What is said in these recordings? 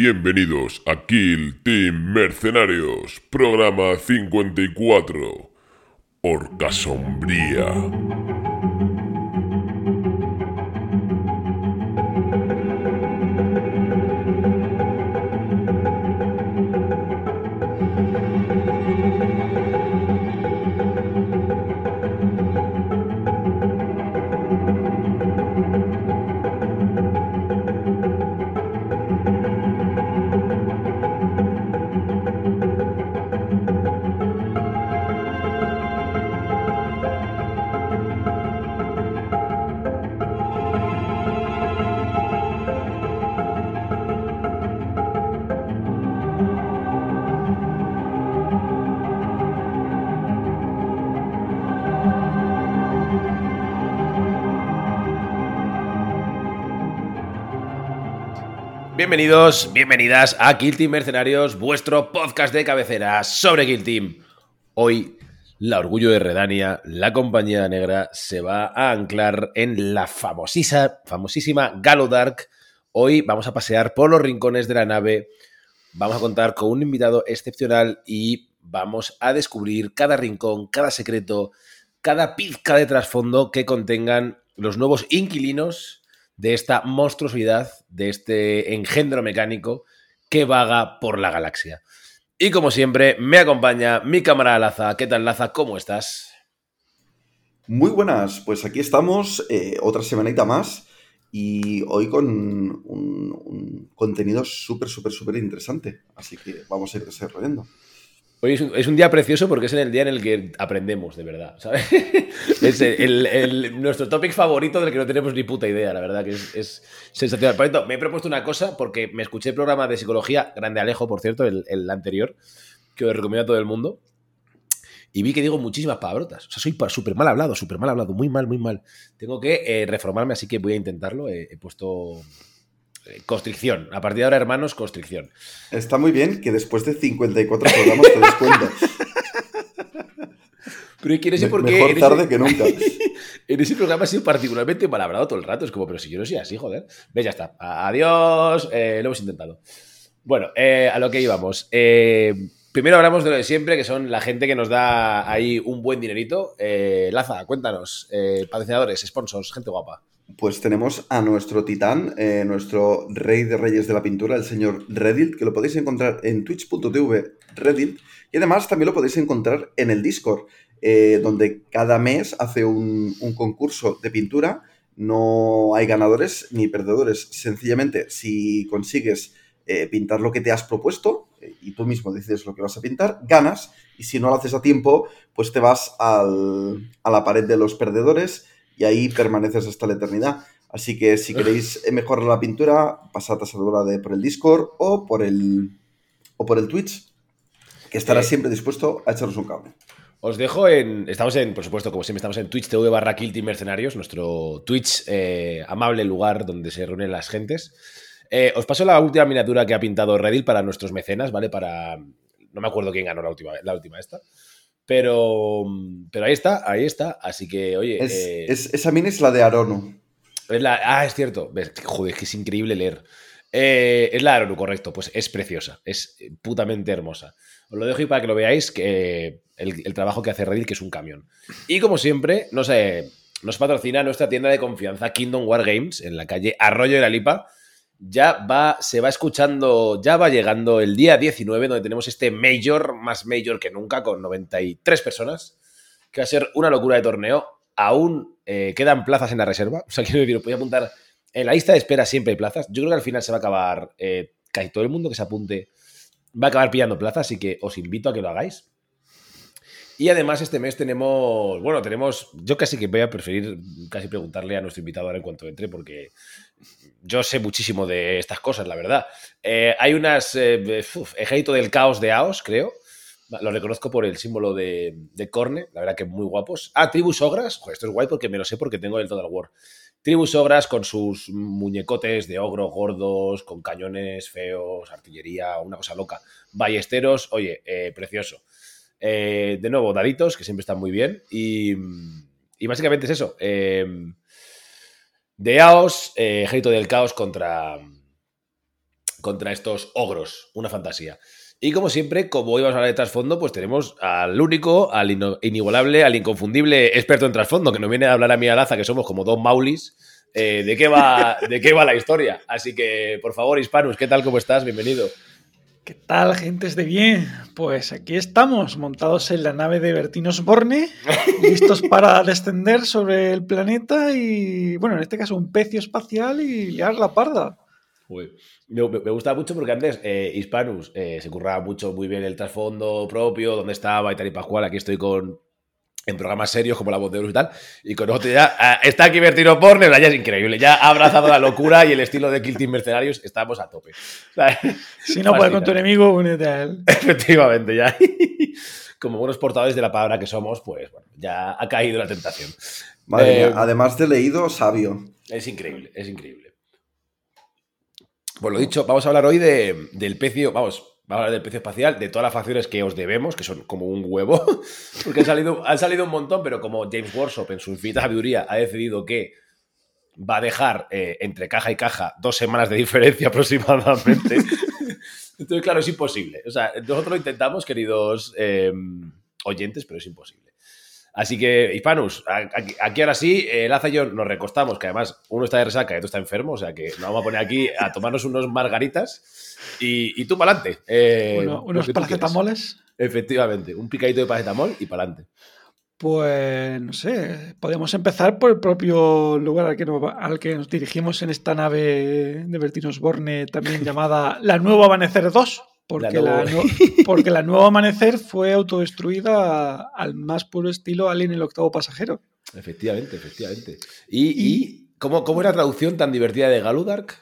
Bienvenidos a Kill Team Mercenarios, programa 54. Orca Sombría. Bienvenidos, bienvenidas a Kill Team Mercenarios, vuestro podcast de cabecera sobre Kill Team. Hoy, la Orgullo de Redania, la compañía negra, se va a anclar en la famosísima, famosísima Galodark. Hoy vamos a pasear por los rincones de la nave, vamos a contar con un invitado excepcional y vamos a descubrir cada rincón, cada secreto, cada pizca de trasfondo que contengan los nuevos inquilinos de esta monstruosidad, de este engendro mecánico que vaga por la galaxia. Y como siempre, me acompaña mi cámara Laza. ¿Qué tal, Laza? ¿Cómo estás? Muy buenas, pues aquí estamos, eh, otra semanita más, y hoy con un, contenido súper, súper, súper interesante. Así que vamos a ir desarrollando. Hoy es un, día precioso porque es en el día en el que aprendemos, de verdad, ¿sabes? es el, nuestro topic favorito del que no tenemos ni puta idea, la verdad, que es, sensacional. Por cierto, me he propuesto una cosa porque me escuché el programa de psicología, Grande Alejo, por cierto, el, anterior, que os recomiendo a todo el mundo, y vi que digo muchísimas palabrotas. O sea, soy súper mal hablado, súper mal hablado, muy mal, muy mal. Tengo que eh, reformarme, así que voy a intentarlo. he puesto Constricción. A partir de ahora, hermanos, constricción. Está muy bien que después de 54 programas te des cuenta. Pero quiero decir por qué. Mejor tarde que nunca. en ese programa ha sido particularmente mal hablado todo el rato. Es como, pero si yo no soy así, joder. Ves, ya está. Adiós. Eh, lo hemos intentado. Bueno, eh, a lo que íbamos. Eh, primero hablamos de lo de siempre, que son la gente que nos da ahí un buen dinerito. Laza, cuéntanos. patrocinadores, sponsors, gente guapa pues tenemos a nuestro titán, eh, nuestro rey de reyes de la pintura, el señor Reddit, que lo podéis encontrar en twitch.tv Reddit, y además también lo podéis encontrar en el Discord, eh, donde cada mes hace un, concurso de pintura. No hay ganadores ni perdedores. Sencillamente, si consigues eh, pintar lo que te has propuesto y tú mismo decides lo que vas a pintar, ganas. Y si no lo haces a tiempo, pues te vas a la pared de los perdedores y ahí permaneces hasta la eternidad. Así que si queréis mejorar la pintura, pasad a de por el Discord o por el, o por el Twitch, que estará eh. siempre dispuesto a echaros un cable. Os dejo en. Estamos en, por supuesto, como siempre, estamos en Twitch TV barra Kill Mercenarios, nuestro Twitch eh, amable lugar donde se reúnen las gentes. Eh, os paso la última miniatura que ha pintado Redil para nuestros mecenas, ¿vale? Para. No me acuerdo quién ganó la última, la última esta. Pero, pero ahí está, ahí está. Así que, oye. Eh, esa mini es la de Aronu. Es la, ah, es cierto. Joder, es que es increíble leer. Eh, es la de Aronu, correcto. Pues es preciosa. Es putamente hermosa. Os lo dejo ahí para que lo veáis, que el, trabajo que hace Redil, que es un camión. Y como siempre, no sé, nos patrocina nuestra tienda de confianza, Kingdom War Games, en la calle Arroyo de la Lipa ya va, se va escuchando, ya va llegando el día 19, donde tenemos este Major, más Major que nunca, con 93 personas, que va a ser una locura de torneo. Aún eh, quedan plazas en la reserva, o sea, quiero decir, voy a apuntar, en la lista de espera siempre hay plazas. Yo creo que al final se va a acabar, eh, casi todo el mundo que se apunte va a acabar pillando plazas, así que os invito a que lo hagáis. Y además este mes tenemos, bueno, tenemos, yo casi que voy a preferir casi preguntarle a nuestro invitado ahora en cuanto entre, porque yo sé muchísimo de estas cosas, la verdad. Eh, hay unas, eh, ejército del caos de Aos, creo. Lo reconozco por el símbolo de, de Corne, la verdad que muy guapos. Ah, Tribus Ogras, Joder, esto es guay porque me lo sé porque tengo el Total War. Tribus Ogras con sus muñecotes de ogro gordos, con cañones feos, artillería, una cosa loca. Ballesteros, oye, eh, precioso. Eh, de nuevo, daditos, que siempre están muy bien. Y, básicamente es eso. De AOS, eh, Ejército del Caos contra, contra estos ogros. Una fantasía. Y como siempre, como hoy vamos a hablar de trasfondo, pues tenemos al único, al inigualable, al inconfundible experto en trasfondo, que nos viene a hablar a mí a Laza, que somos como dos maulis, eh, de, qué va, de qué va la historia. Así que, por favor, Hispanus, ¿qué tal? ¿Cómo estás? Bienvenido. ¿Qué tal, gentes de bien? Pues aquí estamos, montados en la nave de Bertinos Borne, listos para descender sobre el planeta y, bueno, en este caso un pecio espacial y liar la parda. Me, gusta mucho porque antes eh, Hispanus eh, se curraba mucho, muy bien el trasfondo propio, dónde estaba y tal y pascual. Aquí estoy con en programas serios como La Voz de Euros y tal. Y con otro ya ah, está aquí Bertino Porner, ya es increíble. Ya ha abrazado la locura y el estilo de Kill Team Mercenarios. Estamos a tope. si no puedes con tu enemigo, únete a él. Efectivamente, ya. Como buenos portadores de la palabra que somos, pues bueno, ya ha caído la tentación. Eh, además de leído, sabio. Es increíble, es increíble. Pues lo dicho, vamos a hablar hoy de, del pecio, vamos, vamos a hablar del pecio espacial, de todas las facciones que os debemos, que son como un huevo, porque han salido, han salido un montón, pero como James Workshop en su infinita sabiduría ha decidido que va a dejar eh, entre caja y caja dos semanas de diferencia aproximadamente. Entonces, claro, es imposible. O sea, nosotros lo intentamos, queridos eh, oyentes, pero es imposible. Así que, Hispanus, aquí, ahora sí, el Laza y yo nos recostamos, que además uno está de resaca y otro está enfermo, o sea que nos vamos a poner aquí a tomarnos unos margaritas y, tú para adelante. Eh, unos paracetamoles. Efectivamente, un picadito de paracetamol y para adelante. Pues no sé, podemos empezar por el propio lugar al que, nos, al que nos dirigimos en esta nave de Bertinos Borne, también llamada La Nuevo Amanecer 2. Porque la, porque la Nuevo Amanecer fue autodestruida al más puro estilo Alien el octavo pasajero. Efectivamente, efectivamente. ¿Y, cómo, cómo era la traducción tan divertida de Galudark?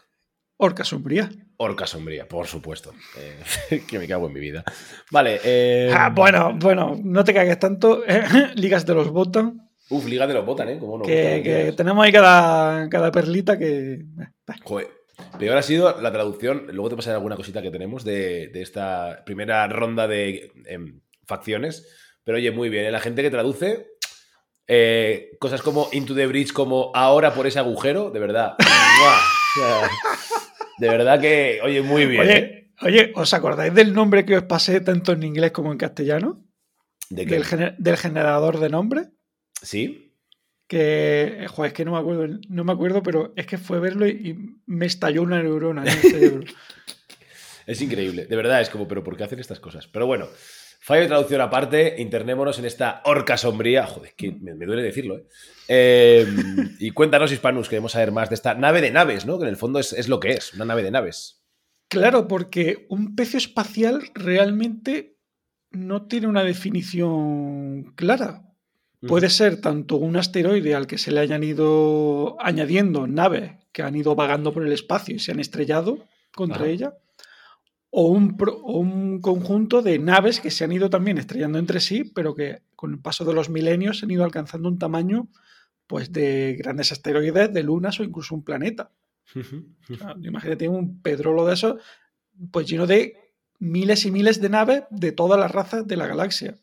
Orca sombría. Orca sombría, por supuesto. Eh, que me cago en mi vida. Vale. Eh, ah, bueno, bueno, no te cagues tanto. Ligas de los Botan. Uf, Ligas de los Botan, ¿eh? que, tenemos ahí cada, cada perlita que. Eh, Joder. Peor ha sido la traducción, luego te pasaré alguna cosita que tenemos de, esta primera ronda de em, facciones, pero oye, muy bien, ¿eh? la gente que traduce eh, cosas como Into the Bridge, como ahora por ese agujero, de verdad. de verdad que, oye, muy bien. Oye, ¿eh? oye, ¿os acordáis del nombre que os pasé tanto en inglés como en castellano? ¿De Del, del generador de nombre. Sí que, joder, es que no me acuerdo, no me acuerdo, pero es que fue verlo y, me estalló una neurona en el cerebro. es increíble, de verdad, es como, pero ¿por qué hacen estas cosas? Pero bueno, fallo de traducción aparte, internémonos en esta orca sombría, joder, que me, duele decirlo, ¿eh? Em, y cuéntanos, Hispanus, queremos saber más de esta nave de naves, ¿no? Que en el fondo es, es lo que es, una nave de naves. Claro, porque un pecio espacial realmente no tiene una definición clara. Puede ser tanto un asteroide al que se le hayan ido añadiendo naves que han ido vagando por el espacio y se han estrellado contra ella, o un, un, conjunto de naves que se han ido también estrellando entre sí, pero que con el paso de los milenios han ido alcanzando un tamaño pues de grandes asteroides, de lunas o incluso un planeta. imagínate un pedrolo de eso, pues lleno de miles y miles de naves de todas las razas de la galaxia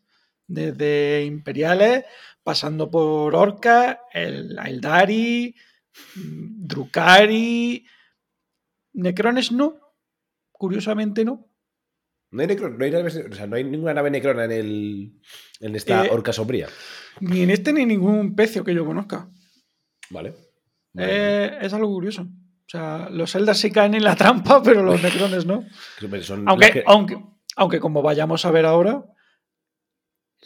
desde imperiales, pasando por Orca, el Aeldari, Drukari. Necrones no, curiosamente no. No hay, no hay, ninguna nave necrona en, el, en esta eh, orca sombría. Ni en este ni en ningún pecio que yo conozca. Vale. Eh, es algo curioso. O sea, los Eldar sí caen en la trampa, pero los necrones no. aunque, aunque, aunque, como vayamos a ver ahora,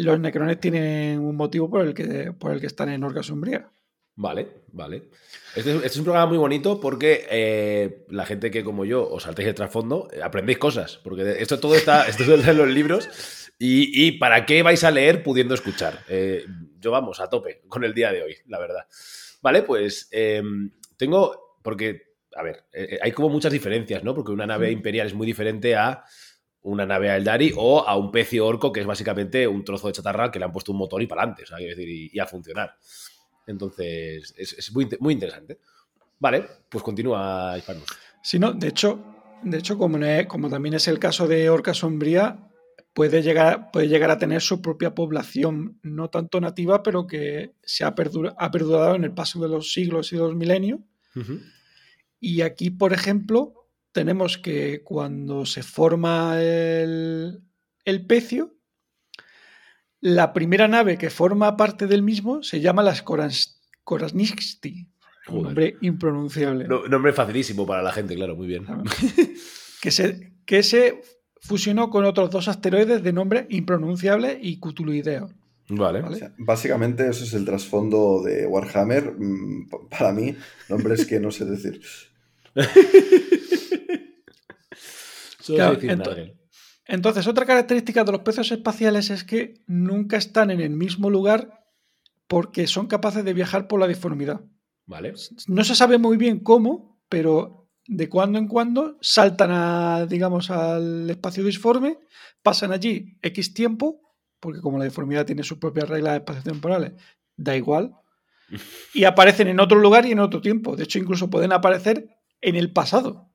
los necrones tienen un motivo por el que, por el que están en Orca Sombría. Vale, vale. Este, este, es un programa muy bonito porque eh, la gente que como yo os saltéis el trasfondo, eh, aprendéis cosas. Porque esto todo está, esto en los libros. Y, para qué vais a leer pudiendo escuchar? Eh, yo vamos, a tope con el día de hoy, la verdad. Vale, pues tengo, porque, a ver, hay como muchas diferencias, ¿no? Porque una nave imperial es muy diferente a una nave a Eldari o a un pecio orco que es básicamente un trozo de chatarra que le han puesto un motor y para adelante, o sea, decir, y, a funcionar. Entonces, es, muy, muy, interesante. Vale, pues continúa, Hispanus. Sí, no, de hecho, de hecho como, como también es el caso de Orca Sombría, puede llegar, puede llegar a tener su propia población, no tanto nativa, pero que se ha, ha perdurado en el paso de los siglos y los milenios. Y aquí, por ejemplo, tenemos que cuando se forma el, el pecio, la primera nave que forma parte del mismo se llama las. Un nombre impronunciable. nombre facilísimo para la gente, claro, muy bien. que, se, que se fusionó con otros dos asteroides de nombre impronunciable y cutuluideo. Vale. básicamente eso es el trasfondo de Warhammer. Mm, para mí, nombres que no sé decir. entonces, otra característica de los pecios espaciales es que nunca están en el mismo lugar porque son capaces de viajar por la deformidad. Vale. No se sabe muy bien cómo, pero de cuando en cuando saltan a, digamos, al espacio disforme, pasan allí X tiempo, porque como la deformidad tiene sus propias reglas espacio-temporales, da igual, y aparecen en otro lugar y en otro tiempo. De hecho, incluso pueden aparecer en el pasado.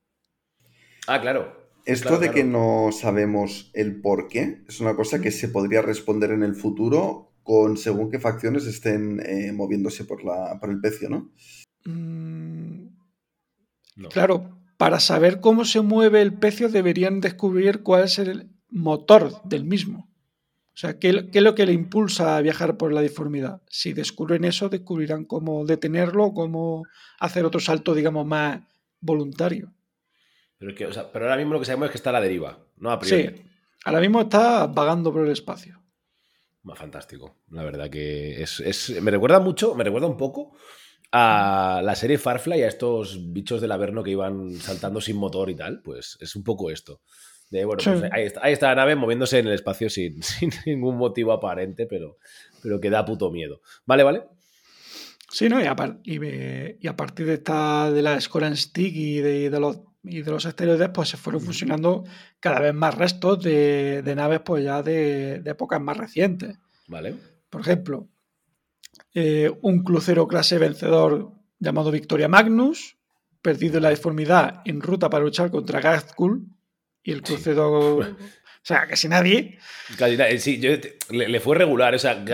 Ah, claro. Esto de que no sabemos el por qué es una cosa que se podría responder en el futuro con según qué facciones estén eh, moviéndose por, la, por el pecio, ¿no? Mm, Claro, para saber cómo se mueve el pecio deberían descubrir cuál es el motor del mismo. O sea, ¿qué, es lo que le impulsa a viajar por la deformidad? Si descubren eso, descubrirán cómo detenerlo, cómo hacer otro salto, digamos, más voluntario. Pero, que, pero ahora mismo lo que sabemos es que está a la deriva, ¿no? A priori. Sí, ahora mismo está vagando por el espacio. Fantástico. La verdad que es, Me recuerda mucho, me recuerda un poco a la serie Farfly, a estos bichos del Averno que iban saltando sin motor y tal, pues es un poco esto. De, bueno, pues ahí, está, la nave moviéndose en el espacio sin, ningún motivo aparente, pero, pero que da puto miedo. ¿Vale, vale? Sí, ¿no? Y a, y, a partir de esta de la Scoran Stick y de, los y de los esteroides, pues se fueron fusionando cada vez más restos de, naves, pues ya de, de, épocas más recientes. Vale. Por ejemplo, eh, un crucero clase vencedor llamado Victoria Magnus, perdido en la deformidad en ruta para luchar contra Gazkul, y el crucero... O sea, casi nadie. Eh, sí, le, fue regular. O sea,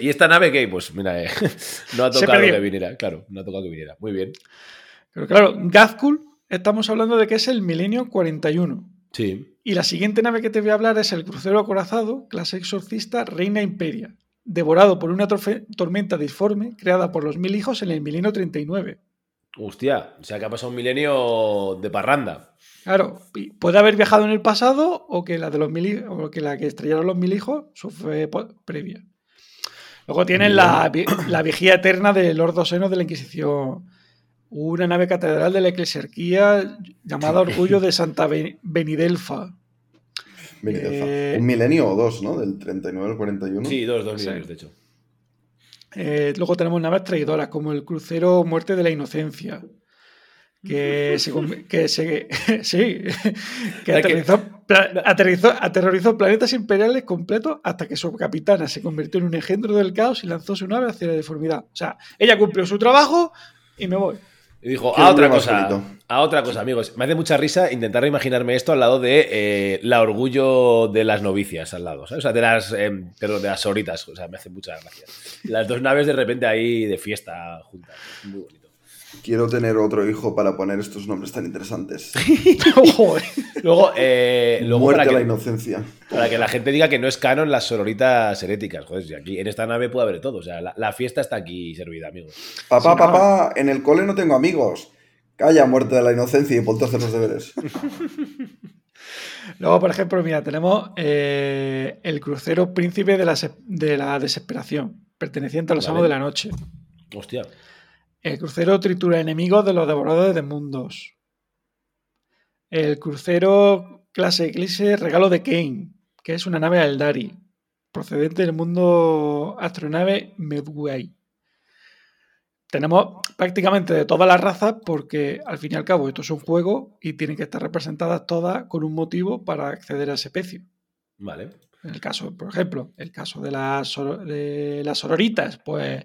¿y esta nave qué? Pues mira, eh, no ha tocado que viniera. Claro, no ha tocado que viniera. Muy bien. Pero claro, Gazkul, estamos hablando de que es el milenio 41. Sí. Y la siguiente nave que te voy a hablar es el crucero acorazado, clase exorcista, Reina Imperia devorado por una tormenta disforme creada por los mil hijos en el milenio 39. Hostia, o sea que ha pasado un milenio de parranda. Claro, puede haber viajado en el pasado o que la de los mil o que la que estrellaron los mil hijos fue previa. Luego tienen la, la, vigía eterna del Lord Seno de la Inquisición. Una nave catedral de la eclesiarquía llamada Orgullo de Santa Benidelfa. Eh, un milenio o dos, ¿no? Del 39 al 41. Sí, dos, dos milenios, de hecho. Eh, luego tenemos naves traidoras, como el crucero Muerte de la Inocencia, que se, que sí, que aterrizó, aterrorizó planetas imperiales completos hasta que su capitana se convirtió en un engendro del caos y lanzó su nave hacia la deformidad. O sea, ella cumplió su trabajo y me voy. Y dijo, a otra cosa, a otra cosa, amigos. Me hace mucha risa intentar imaginarme esto al lado de eh, la orgullo de las novicias al lado, ¿sabes? O sea, de las, em, de las soritas. O sea, me hace mucha gracia. Las dos naves de repente ahí de fiesta juntas. Muy bonito. Quiero tener otro hijo para poner estos nombres tan interesantes. luego, eh, luego Muerte para la inocencia. Para que la gente diga que no es canon las sororitas heréticas. Joder, si aquí en esta nave puede haber todo. O sea, la, fiesta está aquí servida, amigos. Papá, papá, en el cole no tengo amigos. Calla, muerte de la inocencia y ponte a hacer los deberes. Luego, por ejemplo, mira, tenemos eh, el crucero príncipe de la, de la desesperación, perteneciente a los amos de la noche. Hostia. El crucero tritura enemigos de los devoradores de mundos. El crucero clase Eclipse regalo de Kane, que es una nave Aldari, procedente del mundo astronave Medway. Tenemos prácticamente de todas las razas porque al fin y al cabo esto es un juego y tienen que estar representadas todas con un motivo para acceder a ese pecio. Vale. En el caso, por ejemplo, el caso de las, de las sororitas, pues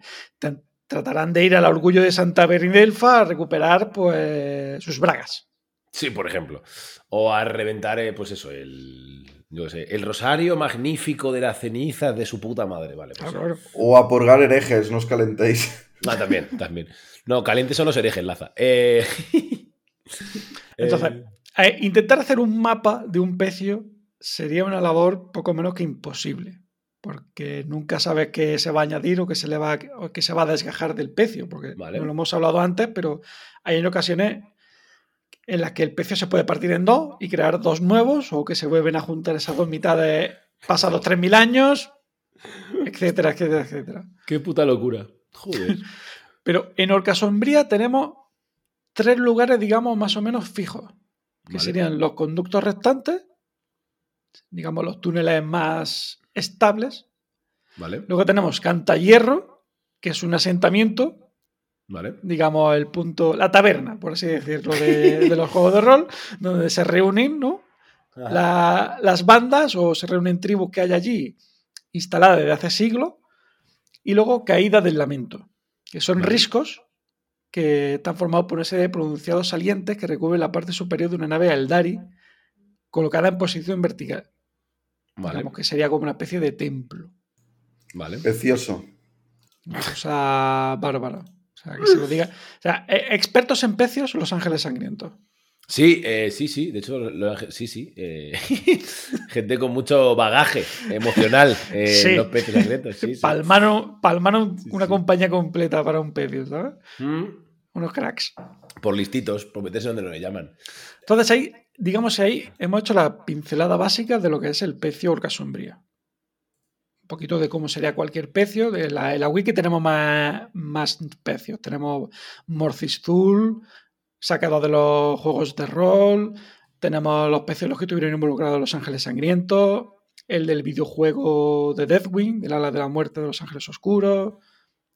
tratarán de ir al orgullo de Santa Beridelfa a recuperar pues sus bragas. Sí, por ejemplo. O a reventar, eh, pues eso, el, yo sé, el rosario magnífico de las cenizas de su puta madre, ¿vale? Pues o a purgar herejes, no os calentéis. Ah, también, también. No, calientes son los herejes, Laza. Eh, Entonces, eh, intentar hacer un mapa de un pecio sería una labor poco menos que imposible, porque nunca sabes qué se va a añadir o qué se, le va, o qué se va a desgajar del pecio, porque Vale. no lo hemos hablado antes, pero hay en ocasiones en las que el pecio se puede partir en dos y crear dos nuevos, o que se vuelven a juntar esas dos mitades pasados 3.000 años, etcétera, etcétera, etcétera. Qué puta locura. Joder. Pero en Orca Sombría tenemos tres lugares, digamos, más o menos fijos, que Vale. serían los conductos restantes, digamos, los túneles más estables. Vale, Luego tenemos Cantahierro, que es un asentamiento, vale. digamos, el punto, la taberna, por así decirlo, de, de los juegos de rol, donde se reúnen, ¿no? La- las bandas o se reúnen tribus que hay allí instaladas desde hace siglos. Y luego Caída del Lamento, que son Vale. riscos que están formados por una serie de pronunciados salientes que recubren la parte superior de una nave Eldari colocada en posición vertical. Vale, Digamos que sería como una especie de templo. vale. Precioso. Una cosa bárbara. O sea, que se lo diga. O sea, eh, expertos en pecios, los ángeles sangrientos. Sí, eh, sí, sí. De hecho, lo- sí, sí. eh, gente con mucho bagaje emocional eh, Sí. en los peces secretos. Sí, sí. Palmaron, palmaron Sí, una sí. compañía completa para un pecio, ¿sabes? Mm, Unos cracks. Por listitos, por meterse donde le llaman. Entonces ahí, digamos ahí, hemos hecho la pincelada básica de lo que es el pecio orca sombría. Un poquito de cómo sería cualquier pecio. La, en la wiki tenemos más, más pecios. Tenemos Morcizul, sacado de los juegos de rol. Tenemos los pecios los que estuvieron involucrados los ángeles sangrientos. El del videojuego de Deathwing, del ala de la muerte de los ángeles oscuros,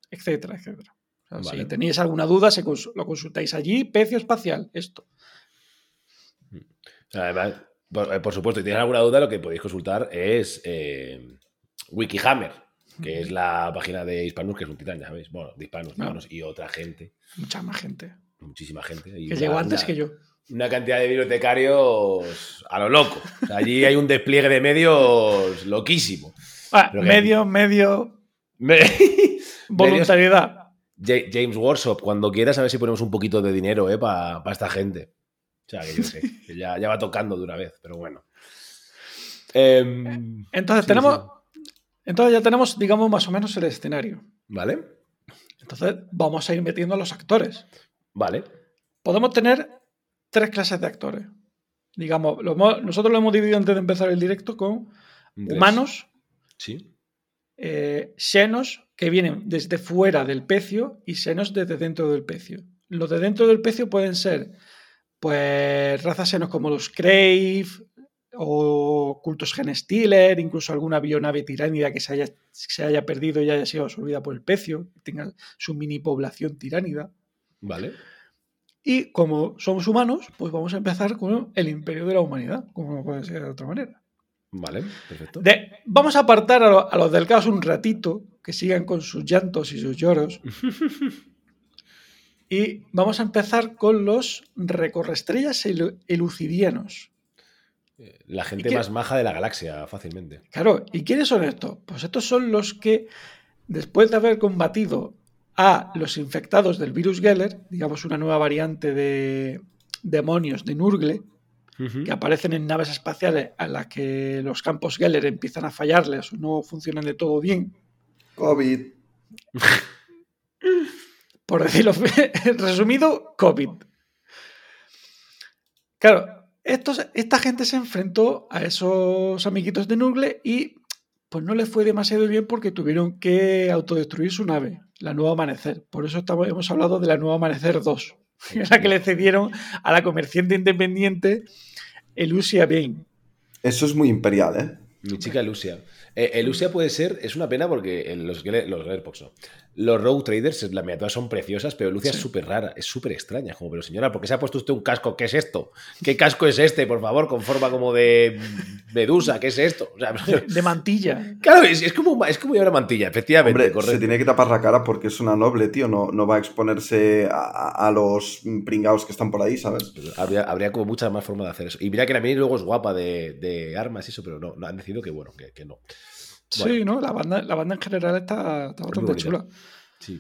etcétera, etcétera. O sea, Vale. Si tenéis alguna duda, se cons- lo consultáis allí. Pecio espacial, esto. Sea, Además, por, eh, por supuesto, si tenéis alguna duda, lo que podéis consultar es eh, Wikihammer, que es la página de Hispanus, que es un titán, ya sabéis. Bueno, de Hispanus, No. Y otra gente, Mucha más gente. muchísima gente. y Que llegó antes una- que yo. Una cantidad de bibliotecarios a lo loco. O sea, allí hay un despliegue de medios loquísimo. Ah, que- medio, medio Me- voluntariedad. Ja- James Workshop, cuando quieras, a ver si ponemos un poquito de dinero ¿eh? para esta gente. O sea, que yo sé, que ya, ya va tocando de una vez, pero bueno. Em, Entonces Sí, tenemos. Entonces ya tenemos, digamos, más o menos el escenario. ¿Vale? Entonces vamos a ir metiendo a los actores. Vale. Podemos tener tres clases de actores. Digamos, lo hemos- nosotros lo hemos dividido antes de empezar el directo con humanos, Sí. Eh, xenos que vienen desde fuera del pecio y xenos desde dentro del pecio. Los de dentro del pecio pueden ser pues razas xenos como los Crave o cultos Genestealer, incluso alguna bionave tiránida que se haya, se haya perdido y haya sido absorbida por el pecio, que tenga su mini población tiránida. Vale. Y como somos humanos, pues vamos a empezar con el imperio de la humanidad, como no puede ser de otra manera. Vale. Perfecto. De- vamos a apartar a, lo- a los del caos un ratito, que sigan con sus llantos y sus lloros. y vamos a empezar con los recorrestrellas elu- elucidianos. La gente más maja de la galaxia, fácilmente. Claro, ¿y quiénes son estos? Pues estos son los que, después de haber combatido a los infectados del virus Geller, digamos una nueva variante de demonios de Nurgle, que aparecen en naves espaciales a las que los campos Geller empiezan a fallarles o no funcionan de todo bien, COVID. por decirlo resumido, COVID. Claro, estos, esta gente se enfrentó a esos amiguitos de Nurgle y pues no les fue demasiado bien porque tuvieron que autodestruir su nave, la Nueva Amanecer. Por eso estamos, hemos hablado de la Nueva Amanecer 2, que es la que le cedieron a la comerciante independiente Elusia Bain. Eso es muy imperial, ¿eh? Mi chica Lucia. Eh, Elusia puede ser, es una pena porque los, los Gearbox no. Los Road Traders, las miniaturas son preciosas, pero Lucia Sí. es súper rara, es súper extraña. Como, pero señora, ¿por qué se ha puesto usted un casco? ¿Qué es esto? ¿Qué casco es este, por favor? Con forma como de medusa, ¿qué es esto? O sea, De, de mantilla. claro, es, es como, es como llevar una mantilla, efectivamente. Hombre, correcto. se tiene que tapar la cara porque es una noble, tío. No, no va a exponerse a, los pringados que están por ahí, ¿sabes? Habría, habría como mucha más forma de hacer eso. Y mira que la mini luego es guapa de, de armas y eso, pero no, no, han decidido que bueno, que, que no. Sí, ¿no? La banda, la banda en general está, está bastante chula. Sí.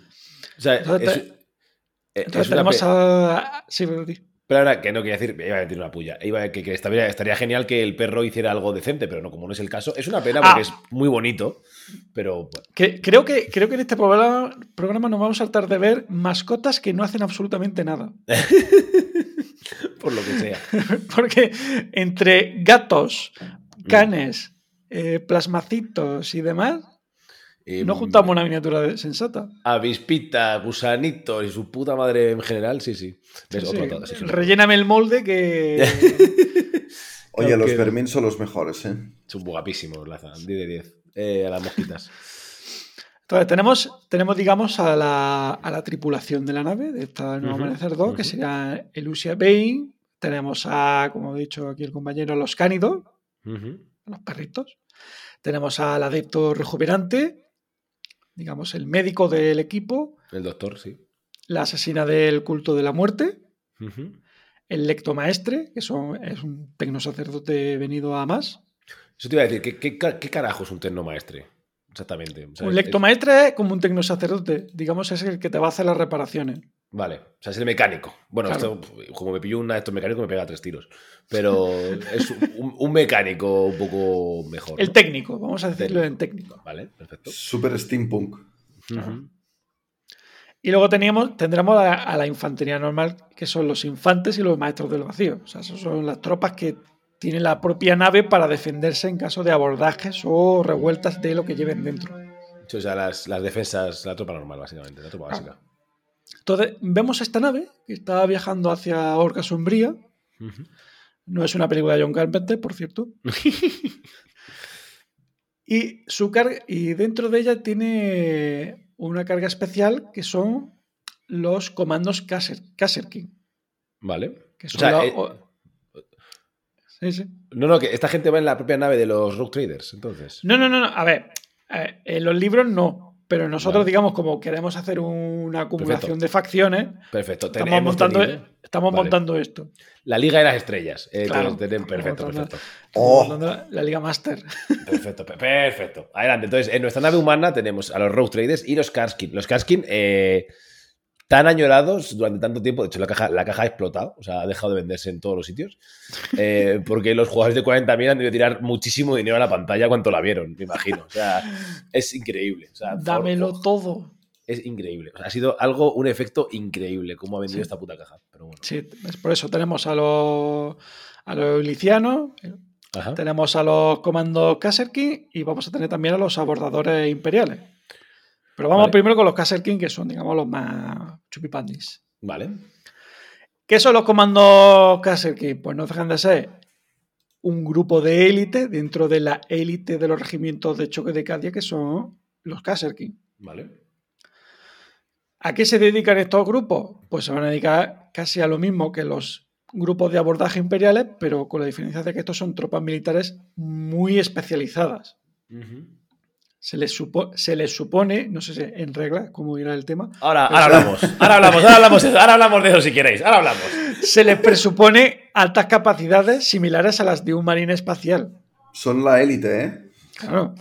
O sea, Entonces, es, eh, Entonces es una tenemos a... Sí, pero di. Pero ahora, que no quería decir, iba a decir una puya. Iba a que, que estaría, estaría genial que el perro hiciera algo decente, pero no, como no es el caso. Es una pena porque Ah. es muy bonito, pero bueno, Que, creo, que, creo que en este programa, programa nos vamos a saltar de ver mascotas que no hacen absolutamente nada. por lo que sea. Porque entre gatos, canes, eh, plasmacitos y demás, Eh, no juntamos una miniatura de- sensata. Avispita, gusanito y su puta madre en general, sí, sí. ¿Ves? Sí, Otro sí. todo, sí, sí. Relléname el molde que. Oye, los vermin son los mejores, ¿eh? Son guapísimos, Laza. 10 de 10. Eh, a las mosquitas. Entonces, tenemos, tenemos digamos, a la, a la tripulación de la nave, de esta Nuevo Ujú, Amanecer 2, que sería Elusia Bane. Tenemos a, como ha dicho aquí el compañero, los cánidos, Ujú. Los perritos. Tenemos al adepto rejuvenante, digamos, el médico del equipo, El doctor, sí. la asesina del culto de la muerte, Ujú. el lectomaestre, que son, es un tecnosacerdote venido a más. Eso te iba a decir, ¿qué, qué, qué carajo es un tecnomaestre? Exactamente. O sea, un es- lectomaestre es como un tecnosacerdote, digamos, es el que te va a hacer las reparaciones. Vale, o sea, es el mecánico. Bueno, Claro. esto, como me pillo un estos mecánico, me pega tres tiros. Pero es un, un mecánico un poco mejor. El ¿no? técnico, vamos a decirlo en técnico. Vale, perfecto. Super steampunk. Y luego teníamos, tendremos a, a la infantería normal, que son los infantes y los maestros del vacío. O sea, esas son las tropas que tienen la propia nave para defenderse en caso de abordajes o revueltas de lo que lleven dentro. O sea, las, las defensas, la tropa normal, básicamente, la tropa Ah. Entonces, vemos esta nave que está viajando hacia Orca Sombría. No es una película de John Carpenter, por cierto. y, su carga, y dentro de ella tiene una carga especial que son los comandos Kasser, Kasserkin. Vale. Que O sea, la- eh, Sí, sí. no, no, que esta gente va en la propia nave de los Rogue Traders, entonces. No, no, no, no. A ver, eh, en los libros no. Pero nosotros, Vale. digamos, como queremos hacer una acumulación Perfecto. de facciones, Perfecto. ten- estamos, montando, tenido estamos Vale. montando esto. La Liga de las Estrellas. Eh, Claro. ten- ten- perfecto, perfecto. Oh. Estamos montando la, la Liga Master. Perfecto, pe- perfecto. Adelante. Entonces, en nuestra nave humana tenemos a los Rogue Traders y los Karskin. Los Karskin, eh, tan añorados durante tanto tiempo, de hecho, la caja, la caja ha explotado, o sea, ha dejado de venderse en todos los sitios, eh, porque los jugadores de 40.000 han debido tirar muchísimo dinero a la pantalla cuando la vieron, me imagino. O sea, es increíble. O sea, for- Dámelo todo. Es increíble. O sea, ha sido algo, un efecto increíble cómo ha vendido Sí. esta puta caja. Pero bueno. Sí, es por eso tenemos a los, a los milicianos, Ajá. tenemos a los comandos Kasserkin y vamos a tener también a los abordadores imperiales. Pero vamos Vale. primero con los Kasserkin, que son, digamos, los más chupipandis. Vale. ¿Qué son los comandos Kasserkin? Pues no dejan de ser un grupo de élite dentro de la élite de los regimientos de choque de Cadia, que son los Kasserkin. Vale. ¿A qué se dedican estos grupos? Pues se van a dedicar casi a lo mismo que los grupos de abordaje imperiales, pero con la diferencia de que estos son tropas militares muy especializadas. Ujú. Se les, supo- se les supone, no sé si en regla cómo irá el tema, Ahora, ahora hablamos. Ahora hablamos, ahora hablamos, ahora hablamos de eso si queréis. Ahora hablamos. se les presupone altas capacidades similares a las de un marine espacial. Son la élite, ¿eh? Claro.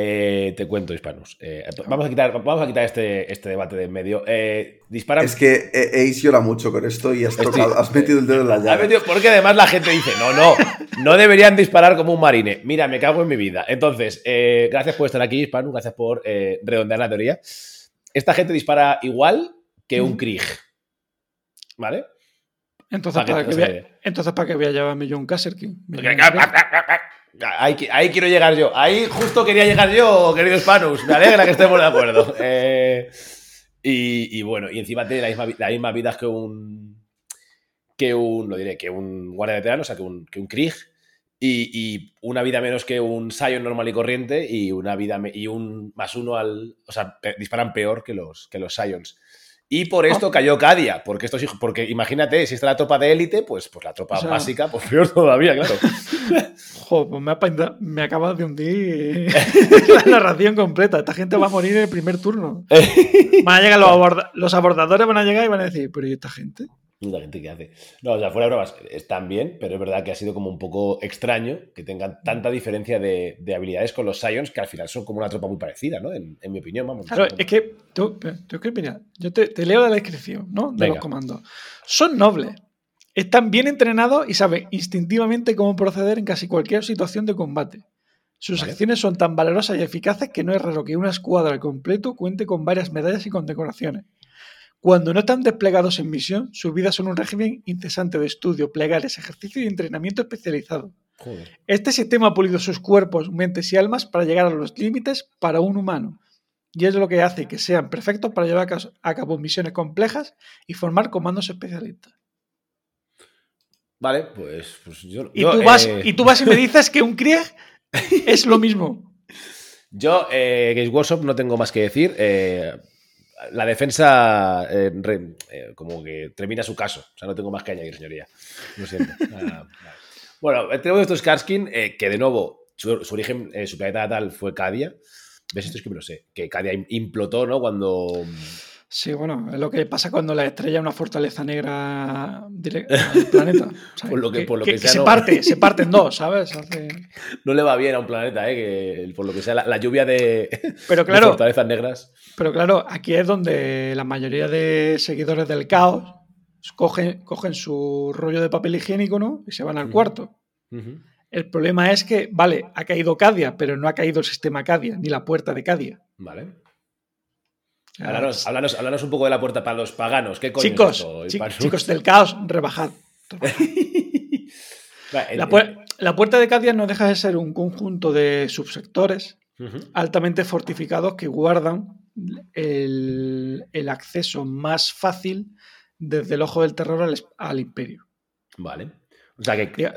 Eh, te cuento, Hispanus. Eh, vamos a quitar, vamos a quitar este, este debate de en medio. Eh, disparan. Es que Ace llora mucho con esto y has, Estoy- tocado- has metido el dedo en la metido- porque además la gente dice, no, no, no deberían disparar como un marine. Mira, me cago en mi vida. Entonces, eh, gracias por estar aquí, Hispanus, gracias por eh, redondear la teoría. Esta gente dispara igual que un Ujú. Krieg. ¿Vale? Entonces, ¿para te qué, voy a, entonces, ¿para qué voy a llevarme yo un Kasserkin? Ahí, qui- ahí quiero llegar yo. Ahí justo quería llegar yo, querido Hispanus. Me alegra que estemos de acuerdo. Eh, y, y bueno, y encima tiene la misma, vi- las mismas vidas que un. que un. lo diré, que un guardia veterano, o sea, que un, que un Krieg. Y, y una vida menos que un Sion normal y corriente. Y una vida y un más uno al. O sea, disparan peor que los, que los Sions. Y por esto cayó Cadia, porque estos hijos, porque imagínate, si está la tropa de élite, pues, pues la tropa O sea- básica, pues peor todavía, claro. Joder, pues me, ha me acabas de hundir la narración completa. Esta gente va a morir en el primer turno. Van a llegar los, aborda- los abordadores, van a llegar y van a decir, pero ¿y esta gente? La gente que hace. No, o sea, fuera de bromas, están bien, pero es verdad que ha sido como un poco extraño que tengan tanta diferencia de, de habilidades con los Sions, que al final son como una tropa muy parecida, ¿no? En, en mi opinión, vamos. Claro, es que, tú, tú, que mira, yo te, te leo la descripción ¿no? de Venga. los comandos. Son nobles, Están bien entrenados y saben instintivamente cómo proceder en casi cualquier situación de combate. Sus Vale. acciones son tan valerosas y eficaces que no es raro que una escuadra al completo cuente con varias medallas y condecoraciones. Cuando no están desplegados en misión, sus vidas son un régimen incesante de estudio, plegarias, ejercicio y entrenamiento especializado. Joder. Este sistema ha pulido sus cuerpos, mentes y almas para llegar a los límites para un humano. Y es lo que hace que sean perfectos para llevar a cabo misiones complejas y formar comandos especialistas. Vale, pues, pues yo. Y, yo, tú vas, eh, y tú vas y me dices que un Krieg es lo mismo. Yo, eh, Games Workshop, no tengo más que decir. Eh, la defensa eh, re- eh, como que termina su caso. O sea, no tengo más que añadir, señoría. Lo siento. Ah, vale. bueno, tenemos estos Karskin, eh, que de nuevo, su, su origen, su planeta natal fue Cadia. ¿Ves? Esto es que me lo sé. Que Cadia im- implotó, ¿no? Cuando. Sí, bueno, es lo que pasa cuando la estrella es una fortaleza negra directa al planeta. Por lo que- por lo que sea, se no. parte, se parte en dos, ¿sabes? Hace- No le va bien a un planeta, ¿eh? Que por lo que sea, la, la lluvia de, Pero de claro, fortalezas negras. pero claro, aquí es donde la mayoría de seguidores del caos cogen, cogen su rollo de papel higiénico, ¿no? Y se van al cuarto. El problema es que, vale, ha caído Cadia, pero no ha caído el sistema Cadia, ni la puerta de Cadia. Vale. Háblanos, háblanos- háblanos un poco de la puerta para los paganos. ¿Qué coño es chicos, esto, chi- chicos del caos, rebajad. La, en- puer- la puerta de Cadia no deja de ser un conjunto de subsectores altamente fortificados que guardan el, el acceso más fácil desde el ojo del terror al, es- al imperio. Vale. O sea que.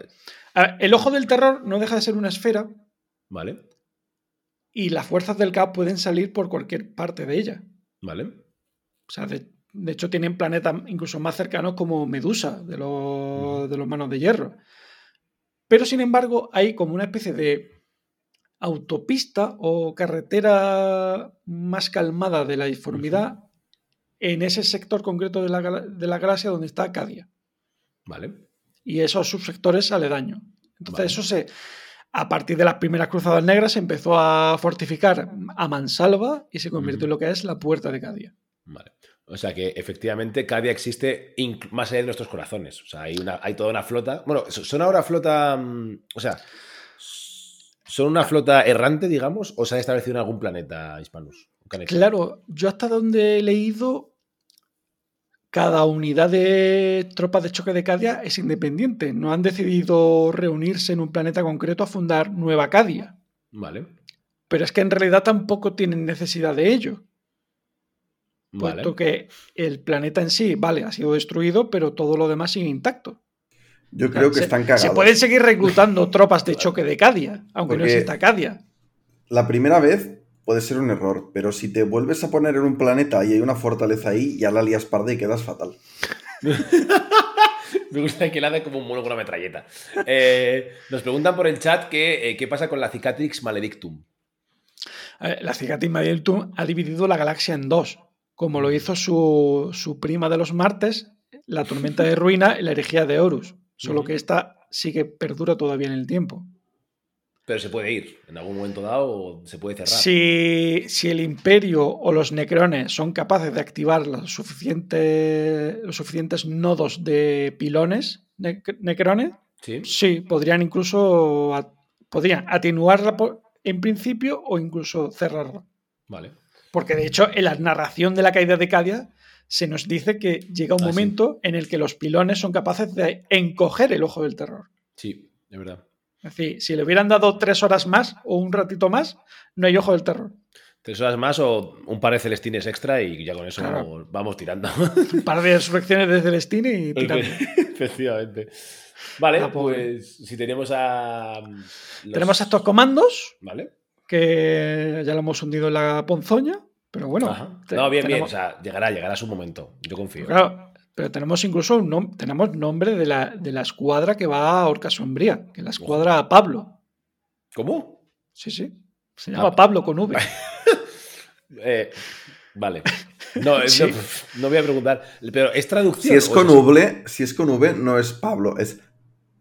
El ojo del terror no deja de ser una esfera Vale. y las fuerzas del caos pueden salir por cualquier parte de ella. Vale. O sea, de, de hecho tienen planetas incluso más cercanos como Medusa, de los, de los manos de hierro. Pero sin embargo hay como una especie de autopista o carretera más calmada de la disformidad en ese sector concreto de la, de la galaxia donde está Cadia. Vale. Y esos subsectores aledaños. Entonces Vale. eso se... A partir de las primeras cruzadas negras se empezó a fortificar a mansalva y se convirtió en lo que es la puerta de Cadia. Vale. O sea que efectivamente Cadia existe más allá de nuestros corazones. O sea, hay, una, hay toda una flota. Bueno, so- ¿son ahora flota. mm, O sea, ¿son una flota errante, digamos? ¿O se han establecido en algún planeta hispanos? Claro, yo hasta donde he leído, cada unidad de tropas de choque de Cadia es independiente. No han decidido reunirse en un planeta concreto a fundar Nueva Cadia. Vale. Pero es que en realidad tampoco tienen necesidad de ello. Vale. Puesto que el planeta en sí, vale, ha sido destruido, pero todo lo demás sigue intacto. Yo creo que se, están cagados. se pueden seguir reclutando tropas de choque de Cadia, aunque no exista Cadia. La primera vez puede ser un error, pero si te vuelves a poner en un planeta y hay una fortaleza ahí, ya la lías parda y quedas fatal. Me gusta que le hace como un mono con una metralleta. Eh, nos preguntan por el chat que, eh, qué pasa con la Cicatrix Maledictum. Ver, La Cicatrix Maledictum ha dividido la galaxia en dos, como lo hizo su, su prima de los martes, la tormenta de ruina y la herejía de Horus. Solo que esta sí que perdura todavía en el tiempo. Pero se puede ir en algún momento dado o se puede cerrar. Si, si el imperio o los necrones son capaces de activar los suficientes, los suficientes nodos de pilones nec- necrones, ¿Sí? sí, podrían incluso podrían atenuarla por- en principio o incluso cerrarla. Vale. Porque de hecho, en la narración de la caída de Cadia se nos dice que llega un Ah, sí. momento en el que los pilones son capaces de encoger el ojo del terror. Sí, es verdad. Es decir, si le hubieran dado tres horas más o un ratito más, no hay ojo del terror. Tres horas más o un par de celestines extra y ya con eso Claro. vamos, vamos tirando. Un par de resurrecciones de Celestine y tirando. Efectivamente. Vale, pues si tenemos a. mm, los- Tenemos estos comandos Vale. que ya lo hemos hundido en la ponzoña, pero bueno. Ajá. te- No, bien, bien. O sea, llegará, llegará su momento. Yo confío. Claro, pero tenemos incluso un nom- tenemos nombre de la, de la escuadra que va a Orca Sombría, que es la escuadra Pablo. ¿Cómo? Sí, sí. Se llama Ah. Pablo con V. Eh, vale. No, eh, Sí. no, no voy a preguntar. Pero ¿es traducción? Si es con V, si es con V, no es Pablo, es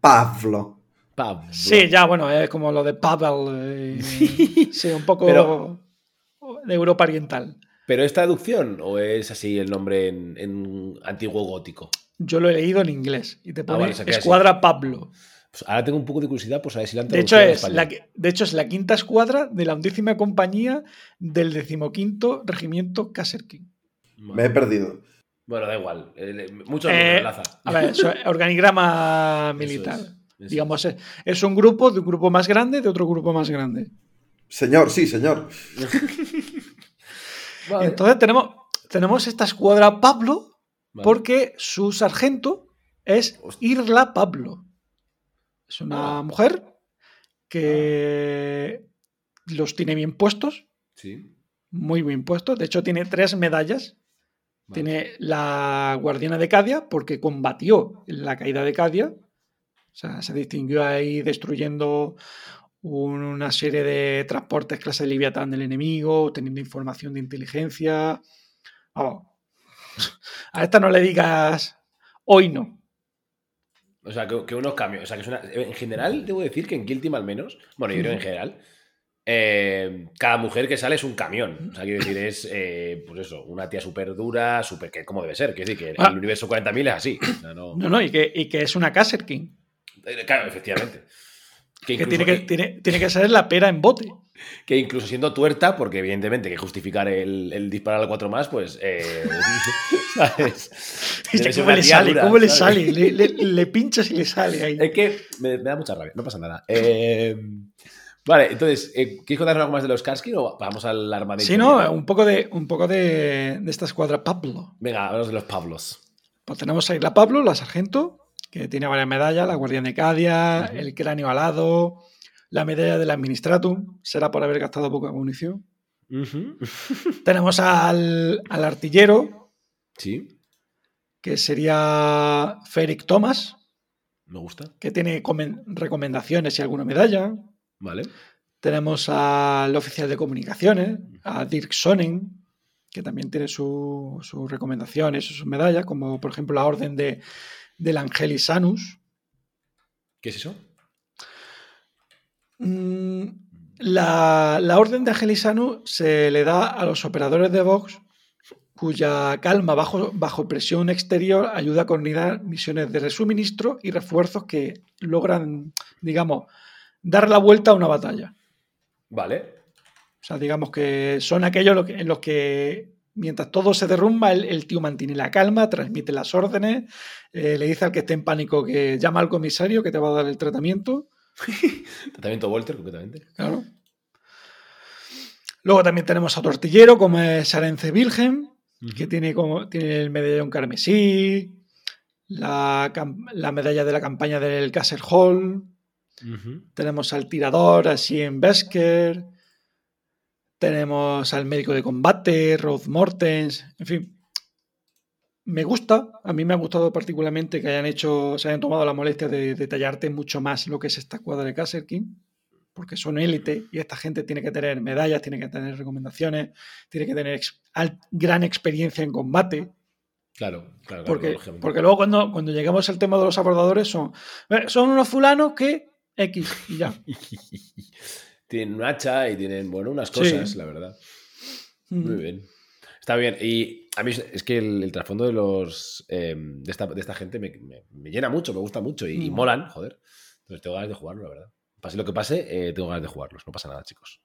Pablo. Pablo? Sí, ya, bueno, es como lo de Pavel. eh, sí, un poco Pero- de Europa Oriental. ¿Pero es traducción o es así el nombre en, en antiguo gótico? yo lo he leído en inglés y te Ah, pone así. Escuadra Pablo. Pues ahora tengo un poco de curiosidad por saber si la han De hecho, es la, de hecho, es la quinta escuadra de la undécima compañía del decimoquinto regimiento Kasserkin. Me he perdido. Bueno, da igual. Eh, Mucho Eh, enlaza. A ver, eso es organigrama Eso militar. es, eso Digamos, es, es un grupo de un grupo más grande de otro grupo más grande. Señor, sí, señor. Vale. Entonces tenemos, tenemos esta escuadra Pablo Vale. porque su sargento es. Irla Pablo. Es una Ah. mujer que los tiene bien puestos, Sí. muy bien puestos. De hecho, tiene tres medallas. vale. Tiene la guardiana de Cadia porque combatió en la caída de Cadia. O sea, se distinguió ahí destruyendo una serie de transportes clase Leviatán del enemigo, teniendo información de inteligencia. Vamos. A esta no le digas hoy no. O sea, que, que unos cambios. O sea, que es una- en general, debo decir que en Kill Team al menos, bueno, yo creo en general, eh, cada mujer que sale es un camión. O sea, quiero decir, es, eh, pues eso, una tía súper dura, súper que como debe ser. Quiero decir, que Ah. el universo 40.000 es así. O sea, no- No, no, y que, y que es una Caser King. Eh, Claro, efectivamente. Que tiene que, tiene, tiene que ser la pera en bote. que incluso siendo tuerta, porque evidentemente hay que justificar el, el disparar al 4 más, pues. eh, ¿Cómo le sale? ¿Cómo le sale? Le, le- le pinchas y le sale ahí. Es que me, me da mucha rabia, no pasa nada. Eh, vale, entonces, eh, ¿quieres contarnos algo más de los Kaskin o vamos al armadillo? Sí, no, un poco de, un poco de, de esta escuadra Pablo. Venga, hablamos de los Pablos. Pues tenemos a Isla Pablo, la sargento, que tiene varias medallas, la guardián de Cadia, el cráneo alado, la medalla del Administratum, será por haber gastado poca munición. Tenemos al, al artillero, Sí, que sería Feric Thomas, me gusta. que tiene comen- recomendaciones y alguna medalla. Vale. Tenemos al oficial de comunicaciones, a Dirk Sonnen, que también tiene su- sus recomendaciones, sus medallas, como por ejemplo la orden de, del Angelis Sanus. ¿Qué es eso? Mm, La, la orden de Angelis Sanus se le da a los operadores de Vox cuya calma bajo, bajo presión exterior ayuda a coordinar misiones de resuministro y refuerzos que logran, digamos, dar la vuelta a una batalla. Vale. O sea, digamos que son aquellos lo que- en los que mientras todo se derrumba, el, el tío mantiene la calma, transmite las órdenes, eh, le dice al que esté en pánico que llama al comisario que te va a dar el tratamiento. Tratamiento Walter, completamente. Claro. Luego también tenemos a otro artillero como es Sarence Wilhelm, que tiene, como, tiene el medallón carmesí, la, la medalla de la campaña del Castle Hall, tenemos al tirador, a Sien Besker. Tenemos al médico de combate, Rod Mortens. En fin. Me gusta, a mí me ha gustado particularmente que hayan hecho, se hayan tomado la molestia de detallarte mucho más lo que es esta cuadra de Castle King, porque son élite y esta gente tiene que tener medallas, tiene que tener recomendaciones, tiene que tener ex- al- gran experiencia en combate. Claro, claro, claro, Porque, porque luego cuando, cuando llegamos al tema de los abordadores son, eh, son unos fulanos que X y ya. tienen un hacha y tienen, bueno, unas Sí. cosas, la verdad. Mm. Muy bien. Está bien. Y a mí es- que el, el trasfondo de los eh, de, esta, de esta gente me, me- me llena mucho, me gusta mucho y, y Mm. molan, joder. Entonces tengo ganas de jugarlo, la verdad. Pase lo que pase, eh, tengo ganas de jugarlos. No pasa nada, chicos.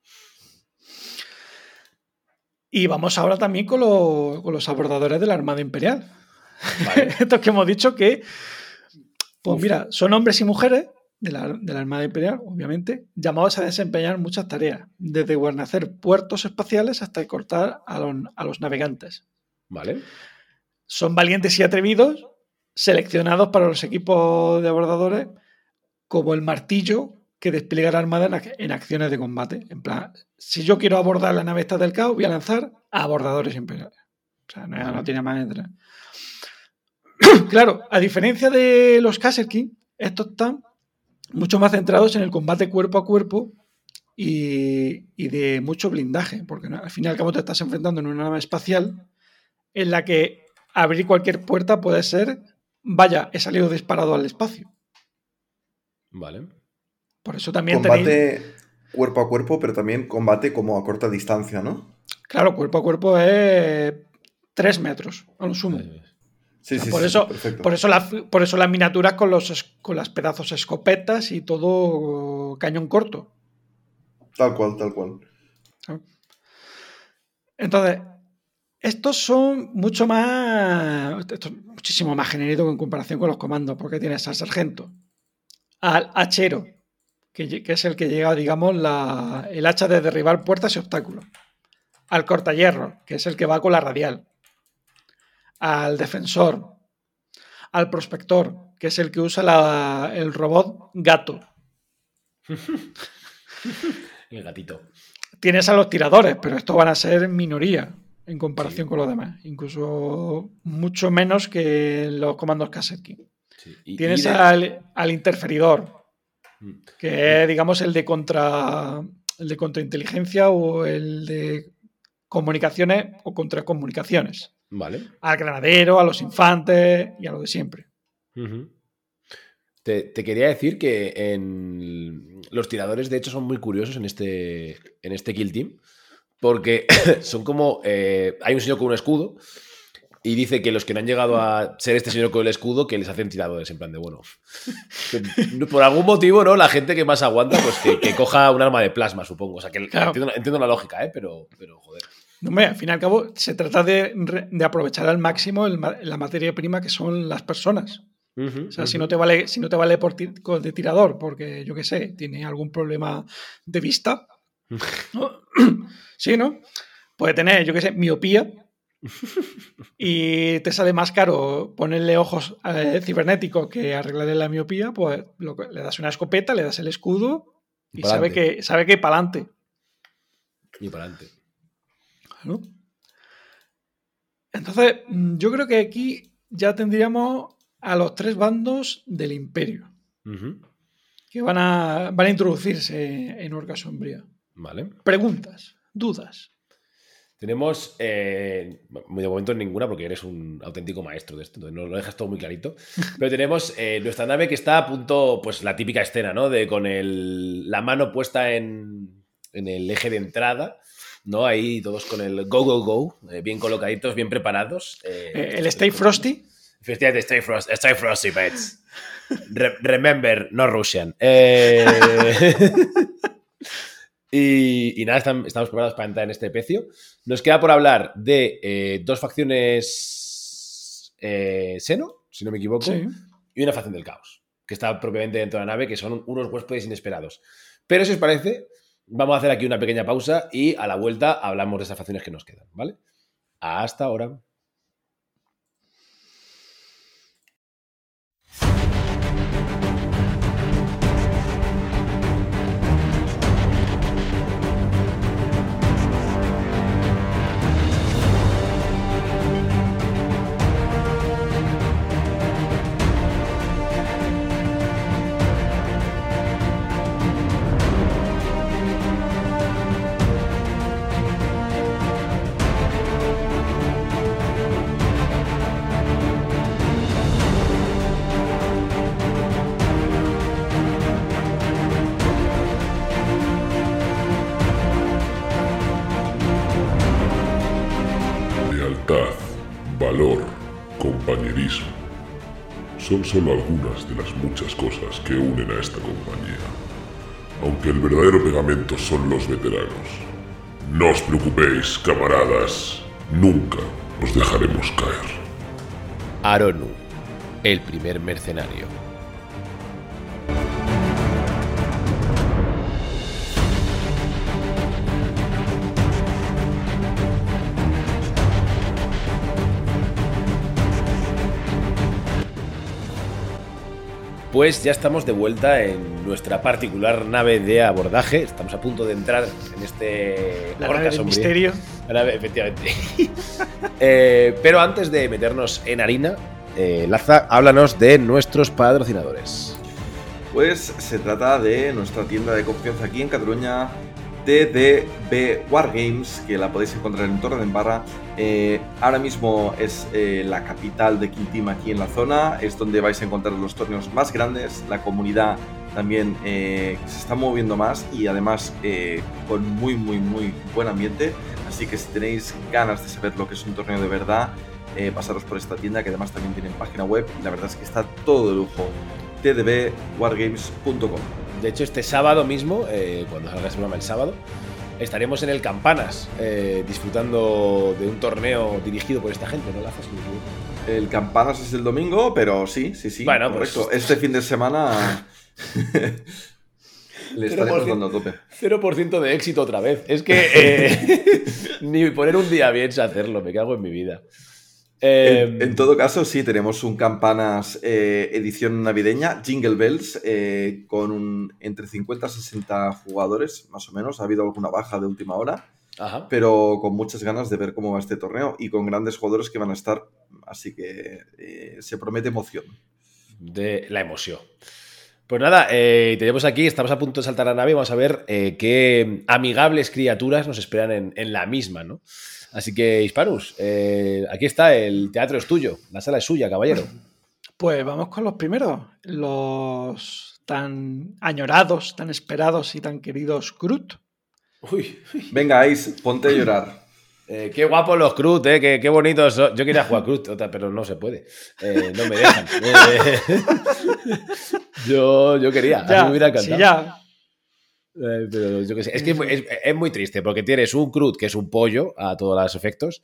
Y vamos ahora también con, lo- con los abordadores de la Armada Imperial. Vale. Estos que hemos dicho que, pues Uf. mira, son hombres y mujeres de la, de la Armada Imperial, obviamente, llamados a desempeñar muchas tareas, desde guarnecer puertos espaciales hasta escortar a los, a los navegantes. Vale. Son valientes y atrevidos, seleccionados para los equipos de abordadores como el martillo que despliega la armada en, ac- en acciones de combate. En plan, si yo quiero abordar la nave esta del caos, voy a lanzar a abordadores imperiales. O sea, no, no tiene más letra. claro, a diferencia de los Kasserkin, estos están mucho más centrados en el combate cuerpo a cuerpo y, y de mucho blindaje, porque ¿no? al fin y al cabo te estás enfrentando en una nave espacial en la que abrir cualquier puerta puede ser, vaya, he salido disparado al espacio. Vale. Por eso también tenéis, Combate cuerpo a cuerpo, pero también combate como a corta distancia, ¿no? claro, cuerpo a cuerpo es tres metros, a lo sumo. Sí, sí, por, sí, eso, por, eso la- por eso las miniaturas con, los, con las pedazos escopetas y todo cañón corto. Tal cual, tal cual. Entonces, estos son mucho más. Esto es muchísimo más genérico en comparación con los comandos, porque tienes al sargento, al hachero, que es el que llega, digamos, la- el hacha de derribar puertas y obstáculos, al cortahierro, que es el que va con la radial, al defensor, al prospector, que es el que usa la- el robot gato. El gatito. Tienes a los tiradores, pero estos van a ser minoría en comparación con los demás. Incluso mucho menos que los comandos. Sí. Y- Tienes y de- al, al interferidor, Mm. que es, digamos, el de contra el de contrainteligencia o el de comunicaciones o contracomunicaciones. Vale. Al granadero, a los infantes y a lo de siempre. Te, te quería decir que en los tiradores, de hecho, son muy curiosos en este, en este Kill Team. Porque son como. eh, hay un señor con un escudo. Y dice que los que no han llegado a ser este señor con el escudo, que les hacen tiradores. En plan de bueno. por algún motivo, ¿no? La gente que más aguanta, pues que, que coja un arma de plasma, supongo. O sea, que Claro. entiendo, entiendo la lógica, ¿eh? Pero, pero joder. No, hombre, al fin y al cabo, se trata de, aprovechar al máximo el la materia prima que son las personas. O sea, si no te vale, si no te vale por ti- de tirador, porque yo qué sé, tiene algún problema de vista. ¿no? sí, ¿no? Puede tener, yo qué sé, miopía. Y te sale más caro ponerle ojos eh, cibernéticos que arreglarle la miopía, pues lo le das una escopeta, le das el escudo y sabe Pa'lante. que, sabe que para adelante. Y para adelante. ¿No? Entonces, mm, yo creo que aquí ya tendríamos a los tres bandos del imperio. Que van a, van a introducirse en Orca Sombría. Vale. Preguntas, dudas. Tenemos, eh, de momento ninguna, porque eres un auténtico maestro de esto, entonces no lo dejas todo muy clarito. Pero tenemos eh, nuestra nave que está a punto, pues la típica escena, ¿no? De con el, la mano puesta en, en el eje de entrada, ¿no? Ahí todos con el go, go, go, eh, bien colocaditos, bien preparados. eh, Eh, el Stay Frosty. Efectivamente, Stay, Frost, stay Frosty, pets. Re- remember, no Russian. Eh, y, y nada, estam- estamos preparados para entrar en este pecio. Nos queda por hablar de dos facciones Seno, si no me equivoco, Sí. y una facción del caos, que está propiamente dentro de la nave, que son unos huéspedes inesperados. Pero si os parece, vamos a hacer aquí una pequeña pausa y a la vuelta hablamos de esas facciones que nos quedan, ¿vale? Hasta ahora. Solo algunas de las muchas cosas que unen a esta compañía. Aunque el verdadero pegamento son los veteranos. No os preocupéis, camaradas. Nunca os dejaremos caer. Aronu, el primer mercenario. Pues ya estamos de vuelta en nuestra particular nave de abordaje. Estamos a punto de entrar en este La Orca nave del misterio. La nave, efectivamente. Eh, pero antes de meternos en harina, eh, Laza, háblanos de nuestros patrocinadores. Pues se trata de nuestra tienda de confianza aquí en Cataluña, DDB Wargames, que la podéis encontrar en Torre de Embarra. Eh, ahora mismo es eh, la capital de Team aquí en la zona, es donde vais a encontrar los torneos más grandes, la comunidad también eh, se está moviendo más y además eh, con muy muy muy buen ambiente. Así que si tenéis ganas de saber lo que es un torneo de verdad, pasaros por esta tienda que además también tienen página web y la verdad es que está todo de lujo. tdbwargames.com. De hecho, este sábado mismo, eh, cuando salga este programa el sábado, estaremos en el Campanas eh, disfrutando de un torneo dirigido por esta gente, ¿no? La el Campanas es el domingo, pero sí, sí, sí. Bueno, pues correcto. Este fin de semana le estaremos dando a tope. 0% de éxito otra vez. Es que eh, ni poner un día bien sé hacerlo, me cago en mi vida. En, en, todo caso, sí, tenemos un Campanas eh, edición navideña, Jingle Bells, eh, con un, entre 50 y 60 jugadores, más o menos. Ha habido alguna baja de última hora, Ajá. pero con muchas ganas de ver cómo va este torneo y con grandes jugadores que van a estar, así que eh, se promete emoción. De la emoción. Pues nada, eh, tenemos aquí, estamos a punto de saltar a la nave, vamos a ver eh, qué amigables criaturas nos esperan en, en la misma, ¿no? Así que, Hispanus, eh, aquí está, el teatro es tuyo, la sala es suya, caballero. Pues vamos con los primeros, los tan añorados, tan esperados y tan queridos Groot. Uy, uy. Venga, Ice, ponte a llorar. Eh, qué guapos los Crut, eh, qué, qué bonitos son. Yo quería jugar Crut, pero no se puede. Eh, no me dejan. Eh, yo, yo quería, a mí me hubiera encantado. sí, ya. Pero yo qué sé. Es que es, muy- es- es muy triste porque tienes un Crut que es un pollo a todos los efectos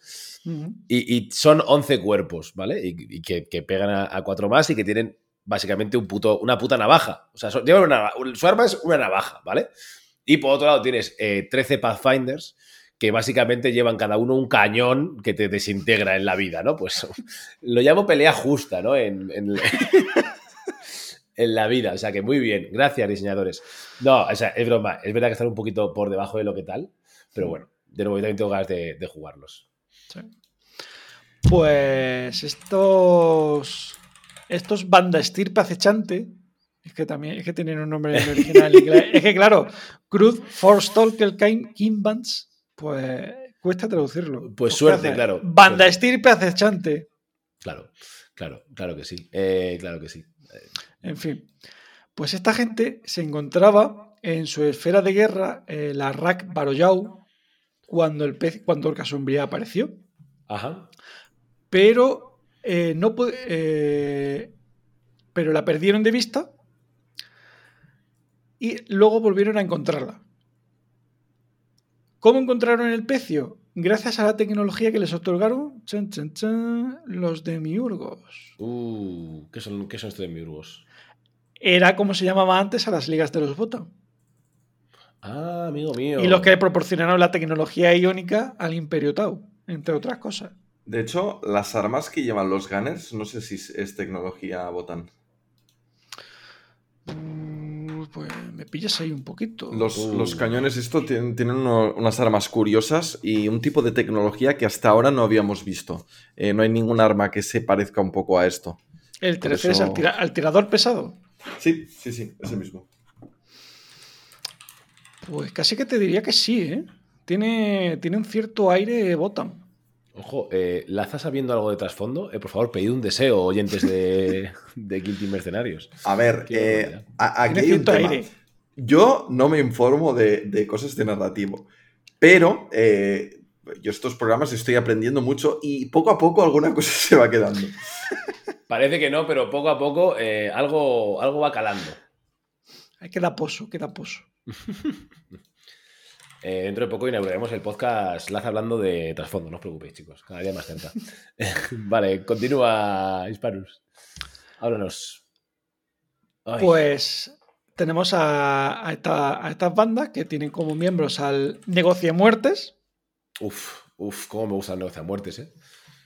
y, y son 11 cuerpos, ¿vale? Y, y que, que pegan a, a cuatro más y que tienen básicamente un puto, una puta navaja. O sea, llevan una, su arma es una navaja, ¿vale? Y por otro lado tienes eh, 13 Pathfinders que básicamente llevan cada uno un cañón que te desintegra en la vida, ¿no? Pues lo llamo pelea justa, ¿no? En, en- en la vida. O sea que muy bien. Gracias, diseñadores. No, o sea, es broma. Es verdad que están un poquito por debajo de lo que tal, pero bueno, de nuevo yo también tengo ganas de, de jugarlos. Sí. Pues estos. Estos banda estirpe acechante. Es que también es que tienen un nombre original. es que, claro, Cruz, Forstalker, Kimbans, pues cuesta traducirlo. Pues ¿qué suerte, claro, Banda estirpe acechante. Claro, claro, claro que sí. Eh, claro que sí. En fin. Pues esta gente se encontraba en su esfera de guerra, eh, la Rak Baroyau, cuando el pez, cuando el Casumbria apareció. Ajá. pero eh, no eh, pero la perdieron de vista y luego volvieron a encontrarla. ¿Cómo encontraron el pecio? Gracias a la tecnología que les otorgaron chan, chan, chan, los demiurgos. Uh, ¿qué son, qué son estos demiurgos? Era como se llamaba antes a las ligas de los Botan. Ah, amigo mío. Y los que le proporcionaron la tecnología iónica al Imperio Tau, entre otras cosas. De hecho, las armas que llevan los gunners, no sé si es- es tecnología botan. Mm, Pues me pillas ahí un poquito. Los, Uh. los cañones, esto tienen, tienen uno- unas armas curiosas y un tipo de tecnología que hasta ahora no habíamos visto. Eh, no hay ningún arma que se parezca un poco a esto. El por 13 es eso- al, tira- al tirador pesado. Sí, sí, sí, ese mismo. Pues casi que te diría que sí, ¿eh? Tiene, tiene un cierto aire Botan. Ojo, eh, ¿Laza sabiendo algo de trasfondo? Eh, por favor, pedid un deseo, oyentes de, de Guilty Mercenarios. A ver, eh, a- aquí hay un tema. aire. Yo no me informo de, de cosas de narrativo, pero eh, yo estos programas estoy aprendiendo mucho y poco a poco alguna cosa se va quedando. Parece que no, pero poco a poco eh, algo, algo va calando. Queda pozo, queda pozo. Eh, dentro de poco inauguraremos el podcast Laza hablando de trasfondo, no os preocupéis, chicos, cada día más cerca. vale, continúa, Hispanus. Háblanos. Ay, Pues tenemos a, a esta- a estas bandas que tienen como miembros al Negocio Muertes, Uf, uf, cómo me gusta el negocio a muertes, ¿eh?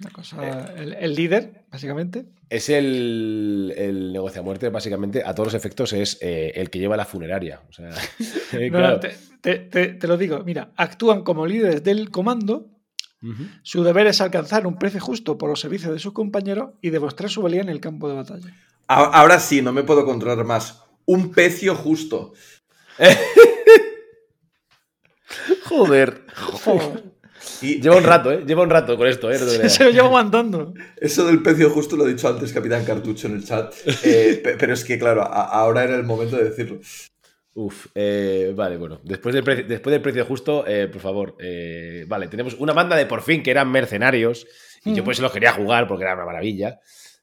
Una cosa, el, el líder, básicamente. Es el, el negocio a muerte, básicamente, a todos los efectos, es eh, el que lleva la funeraria. O sea, eh, No, claro. no, te, te- te- te lo digo, mira, actúan como líderes del comando. Su deber es alcanzar un precio justo por los servicios de sus compañeros y demostrar su valía en el campo de batalla. Ahora sí, no me puedo controlar más. Un pecio justo. Joder. Joder, Y Lleva un rato, ¿eh? Lleva un rato con esto, ¿eh? No se lo llevo mandando. eso del pecio justo lo ha dicho antes Capitán Cartucho en el chat. Eh, pe- pero es que, claro, a- ahora era el momento de decirlo. Uf, eh, vale, bueno. Después del, pre- después del precio justo, eh, por favor. eh, vale, tenemos una banda de por fin que eran mercenarios. Y yo Mm. pues los quería jugar porque era una maravilla.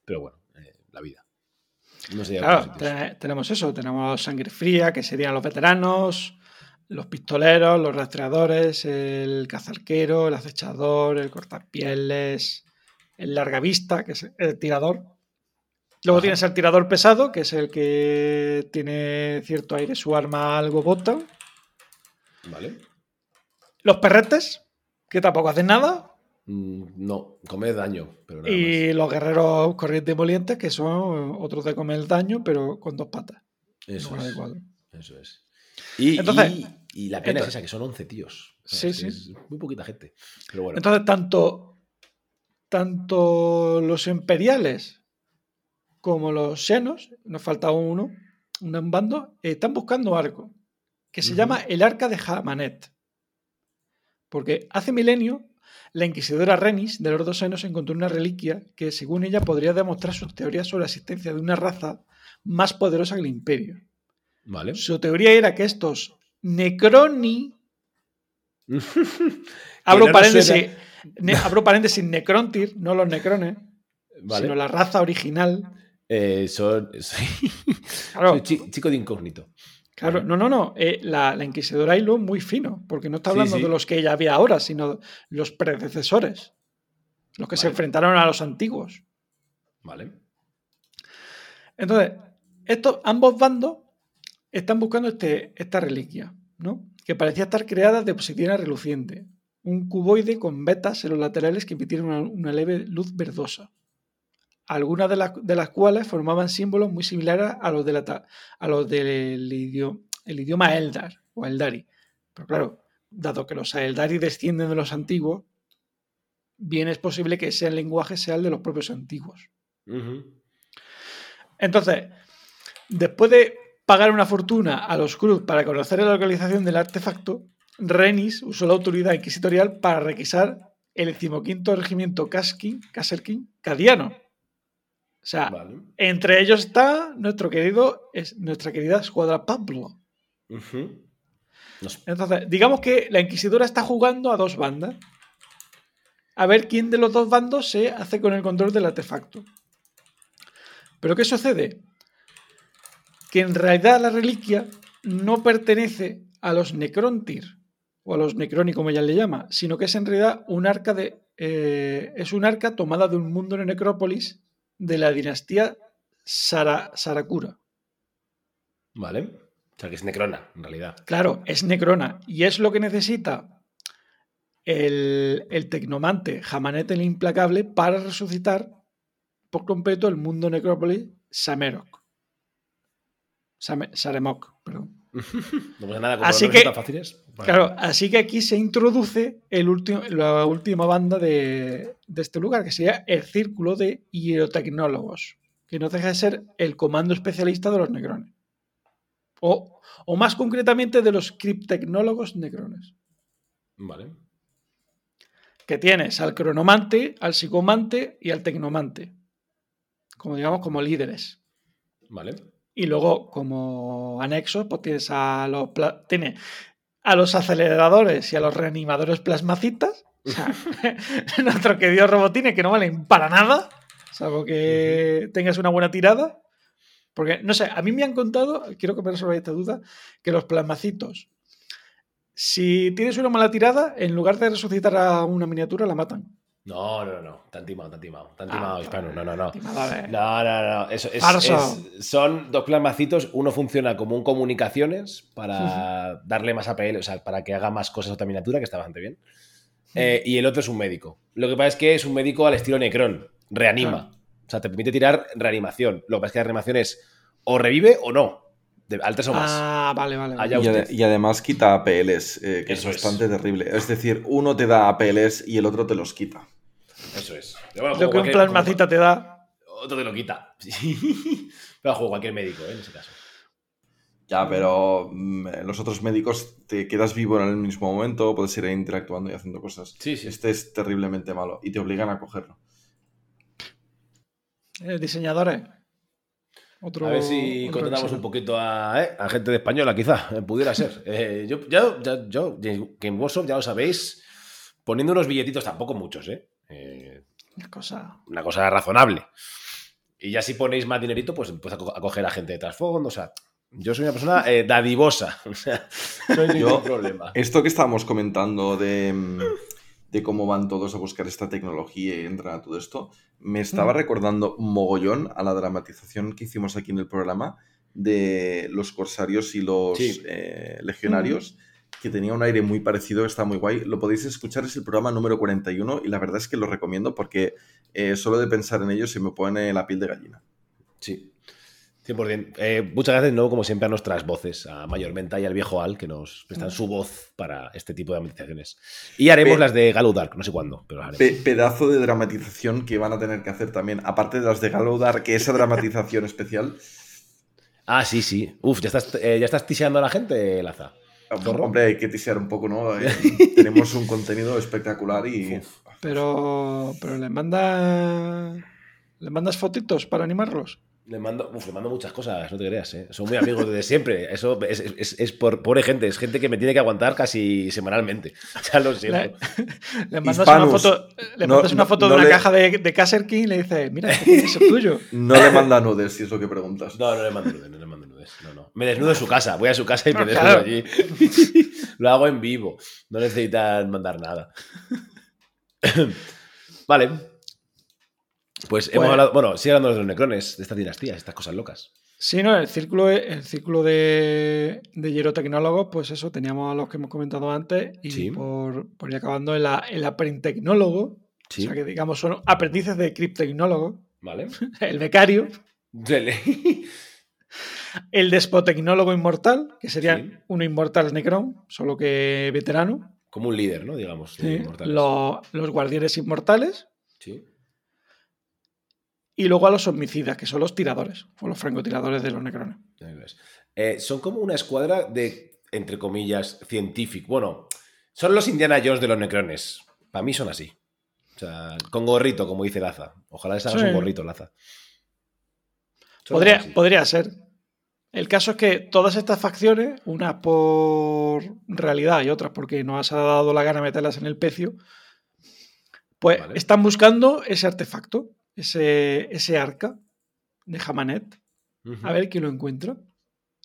Pero bueno, eh, la vida. No sé. Claro, te- tenemos eso, tenemos sangre fría, que serían los veteranos, los pistoleros, los rastreadores, el cazarquero, el acechador, el cortapieles, el larga vista, que es el tirador. Luego Ajá. tienes el tirador pesado, que es el que tiene cierto aire, su arma algo bota. Vale. Los perretes, que tampoco hacen nada. Mm, no, comer daño, pero nada más. Y los guerreros corrientes y molientes, que son otros de comer daño, pero con dos patas. Eso es. Eso es. Y, Entonces- y- y la pena es esa, que son 11 tíos. O sea, Sí, sí. Es muy poquita gente. Pero bueno. Entonces, tanto, tanto los imperiales como los xenos, nos falta uno, un bando, están buscando arco, que se llama el arca de Hamanet. Porque hace milenio, la inquisidora Renis de los dos senos encontró una reliquia que, según ella, podría demostrar sus teorías sobre la existencia de una raza más poderosa que el imperio. Vale. Su teoría era que estos Necroni Abro no paréntesis, ne- abro paréntesis, Necrontyr, no los Necrones, Vale. sino la raza original. Eh, son. Soy, Claro, soy chi- chico de incógnito. claro, no, no, no. eh, la, la Inquisidora Hilo muy fino, porque no está hablando sí. de los que ya había ahora, sino los predecesores, los que se enfrentaron a los antiguos. Vale. Entonces, estos, ambos bandos están buscando este, esta reliquia, ¿no? Que parecía estar creada de obsidiana reluciente, un cuboide con vetas en los laterales que emitían una, una leve luz verdosa. Algunas de, las- de las cuales formaban símbolos muy similares a los, de la a los del idioma, el idioma Eldar o Eldari. Pero claro, dado que los Eldari descienden de los antiguos, bien es posible que ese lenguaje sea el de los propios antiguos. Entonces, después de pagar una fortuna a los Cruz para conocer la localización del artefacto, Renis usó la autoridad inquisitorial para requisar el decimoquinto regimiento Kaskin, Kasserkin cadiano. O sea, Vale. entre ellos está nuestro querido, es nuestra querida escuadra Pablo. Entonces, digamos que la Inquisidora está jugando a dos bandas. A ver quién de los dos bandos se hace con el control del artefacto. Pero ¿qué sucede? Que en realidad la reliquia no pertenece a los Necrontyr, o a los Necroni como ella le llama, sino que es en realidad un arca de. eh, es un arca tomada de un mundo en Necrópolis de la dinastía Sara, Sarakura. Vale. O sea, que es Necrona, en realidad. Claro, es Necrona. Y es lo que necesita el, el tecnomante Jamanet el Implacable para resucitar por completo el mundo Necrópolis Samerok. Saremok, perdón. No pasa nada Así que- tan fáciles. Vale. Claro, así que aquí se introduce el la última banda de, de este lugar, que sería el Círculo de Hierotecnólogos, que no deja de ser el comando especialista de los Necrones. O, o más concretamente de los Criptecnólogos Necrones. Vale. que tienes al cronomante, al psicomante y al tecnomante. Como digamos, como líderes. Vale. Y luego, como anexos, pues tienes a los tiene a los aceleradores y a los reanimadores plasmacitas. O sea, nuestro querido robotines que no valen para nada, salvo que tengas una buena tirada. Porque, no sé, a mí me han contado, quiero que me resolváis esta duda, que los plasmacitos, si tienes una mala tirada, en lugar de resucitar a una miniatura, la matan. No, no, no. Tan timado, tan timado. Tan Ah, timado, hispano. No, no, no. No, no, no. Eso es, son dos plasmacitos. Uno funciona como un comunicaciones para darle más APL, o sea, para que haga más cosas a otra miniatura, que está bastante bien. Eh, y el otro es un médico. Lo que pasa es que es un médico al estilo Necron. Reanima. O sea, te permite tirar reanimación. Lo que pasa es que la reanimación es o revive o no. De, al tres o más. Ah, vale, vale. Y, además quita APLs, eh, que Eso es es. bastante terrible. Es decir, uno te da APLs y el otro te los quita. Eso es. Pero bueno, Lo que un plasmacita te da. Otro te lo quita. Pero juego cualquier médico, ¿eh? en ese caso. Ya, pero mm, los otros médicos te quedas vivo en el mismo momento, puedes ir interactuando y haciendo cosas. Sí, sí. Este es terriblemente malo y te obligan a cogerlo. eh, diseñadores. Otro, a ver si contratamos un poquito a, eh, a gente de española, quizá, eh, pudiera ser. Eh, yo, ya, ya- yo, Game Workshop, ya lo sabéis, poniendo unos billetitos, tampoco muchos, ¿eh? Una cosa. una cosa razonable. Y ya si ponéis más dinerito, pues empieza a co- a coger a gente de trasfondo. O sea, yo soy una persona eh, dadivosa. O sea, no hay ningún Yo- problema. Esto que estábamos comentando de, mm, de cómo van todos a buscar esta tecnología y entran a todo esto, me estaba Mm. recordando mogollón a la dramatización que hicimos aquí en el programa de los corsarios y los Sí. eh, legionarios, que tenía un aire muy parecido, está muy guay. Lo podéis escuchar, es el programa número 41 y la verdad es que lo recomiendo porque eh, solo de pensar en ello se me pone la piel de gallina. Sí. 100%. Eh, muchas gracias, ¿no? Como siempre, a nuestras voces, a Mayormenta y al viejo Al, que nos prestan su voz para este tipo de dramatizaciones. Y haremos Pe- las de Galo Dark, no sé cuándo, pero las haremos. Pe- pedazo de dramatización que van a tener que hacer también, aparte de las de Galoudar, que esa dramatización especial. Ah, sí, sí. Uf, ¿ya estás, eh, ¿ya estás tiseando a la gente, Laza? Zorro. Hombre, hay que tisear un poco, ¿no? Eh, tenemos un contenido espectacular y. Pero, pero le manda. ¿Le mandas fotitos para animarlos? Le mando, uf, le mando muchas cosas, no te creas, ¿eh? Son muy amigos desde siempre. Eso es, es- es por pobre gente, es gente que me tiene que aguantar casi semanalmente. Ya lo siento. Le, le mandas Hispanus. una foto, le No- mandas una foto no de una le- caja de, de Caser King y le dices, mira, este es el tuyo. No le manda nudes, si es lo que preguntas. No, no le mando nudes, no le mando nudes. No, no. Me desnudo en su casa, voy a su casa y me No, desnudo allí. lo hago en vivo. No necesitan mandar nada. vale. Pues hemos Pues- hablado. Bueno, sigue hablando de los necrones, de estas dinastías, estas cosas locas. Sí, no, el círculo, el círculo de, de hierotecnólogos, pues eso, teníamos a los que hemos comentado antes y Sí. por, por ir acabando el, el aprentecnólogo, Sí. o sea que digamos son aprendices de criptecnólogo, Vale. el becario, Dele. el despotecnólogo inmortal, que sería Sí. un inmortal Necron, solo que veterano, Como un líder, ¿no? Digamos. Sí, inmortales. los, guardianes inmortales Sí. y luego a los homicidas, que son los tiradores, o los francotiradores de los Necrones. Eh, son como una escuadra de, entre comillas, científico. Bueno, son los Indiana Jones de los necrones. Para mí son así. O sea, con gorrito, como dice Laza. Ojalá les hagas Sí. un gorrito, Laza. Podría, podría ser. El caso es que todas estas facciones, unas por realidad y otras porque nos ha dado la gana meterlas en el pecio, pues Vale. están buscando ese artefacto, ese, ese arca de Hamanet, Ujú. a ver quién lo encuentra.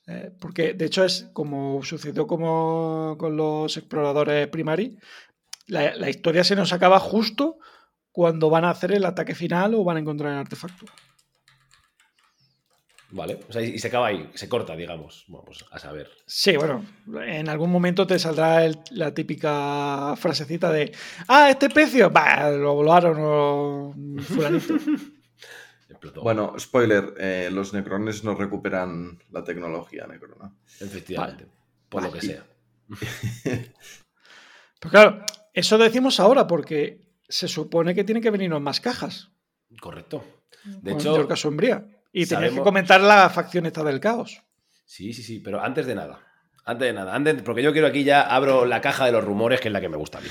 Eh, porque de hecho es como sucedió como con los exploradores primari, la, la historia se nos acaba justo cuando van a hacer el ataque final o van a encontrar el artefacto. Vale. O sea, y se acaba ahí, se corta, digamos. Bueno, pues a saber. Sí, bueno, en algún momento te saldrá el- la típica frasecita de ah, este pecio, bah, lo volaron o fulanito. Bueno, spoiler, eh, los necrones no recuperan la tecnología necrona. Efectivamente. Por lo que sea. Pero claro, eso decimos ahora porque se supone que tienen que venirnos más cajas. Correcto. De hecho, Sombría. Y tenías que comentar la facción esta del caos. Sí, sí, sí, pero antes de nada. Antes de nada, antes, porque yo quiero aquí ya abro la caja de los rumores, que es la que me gusta a mí.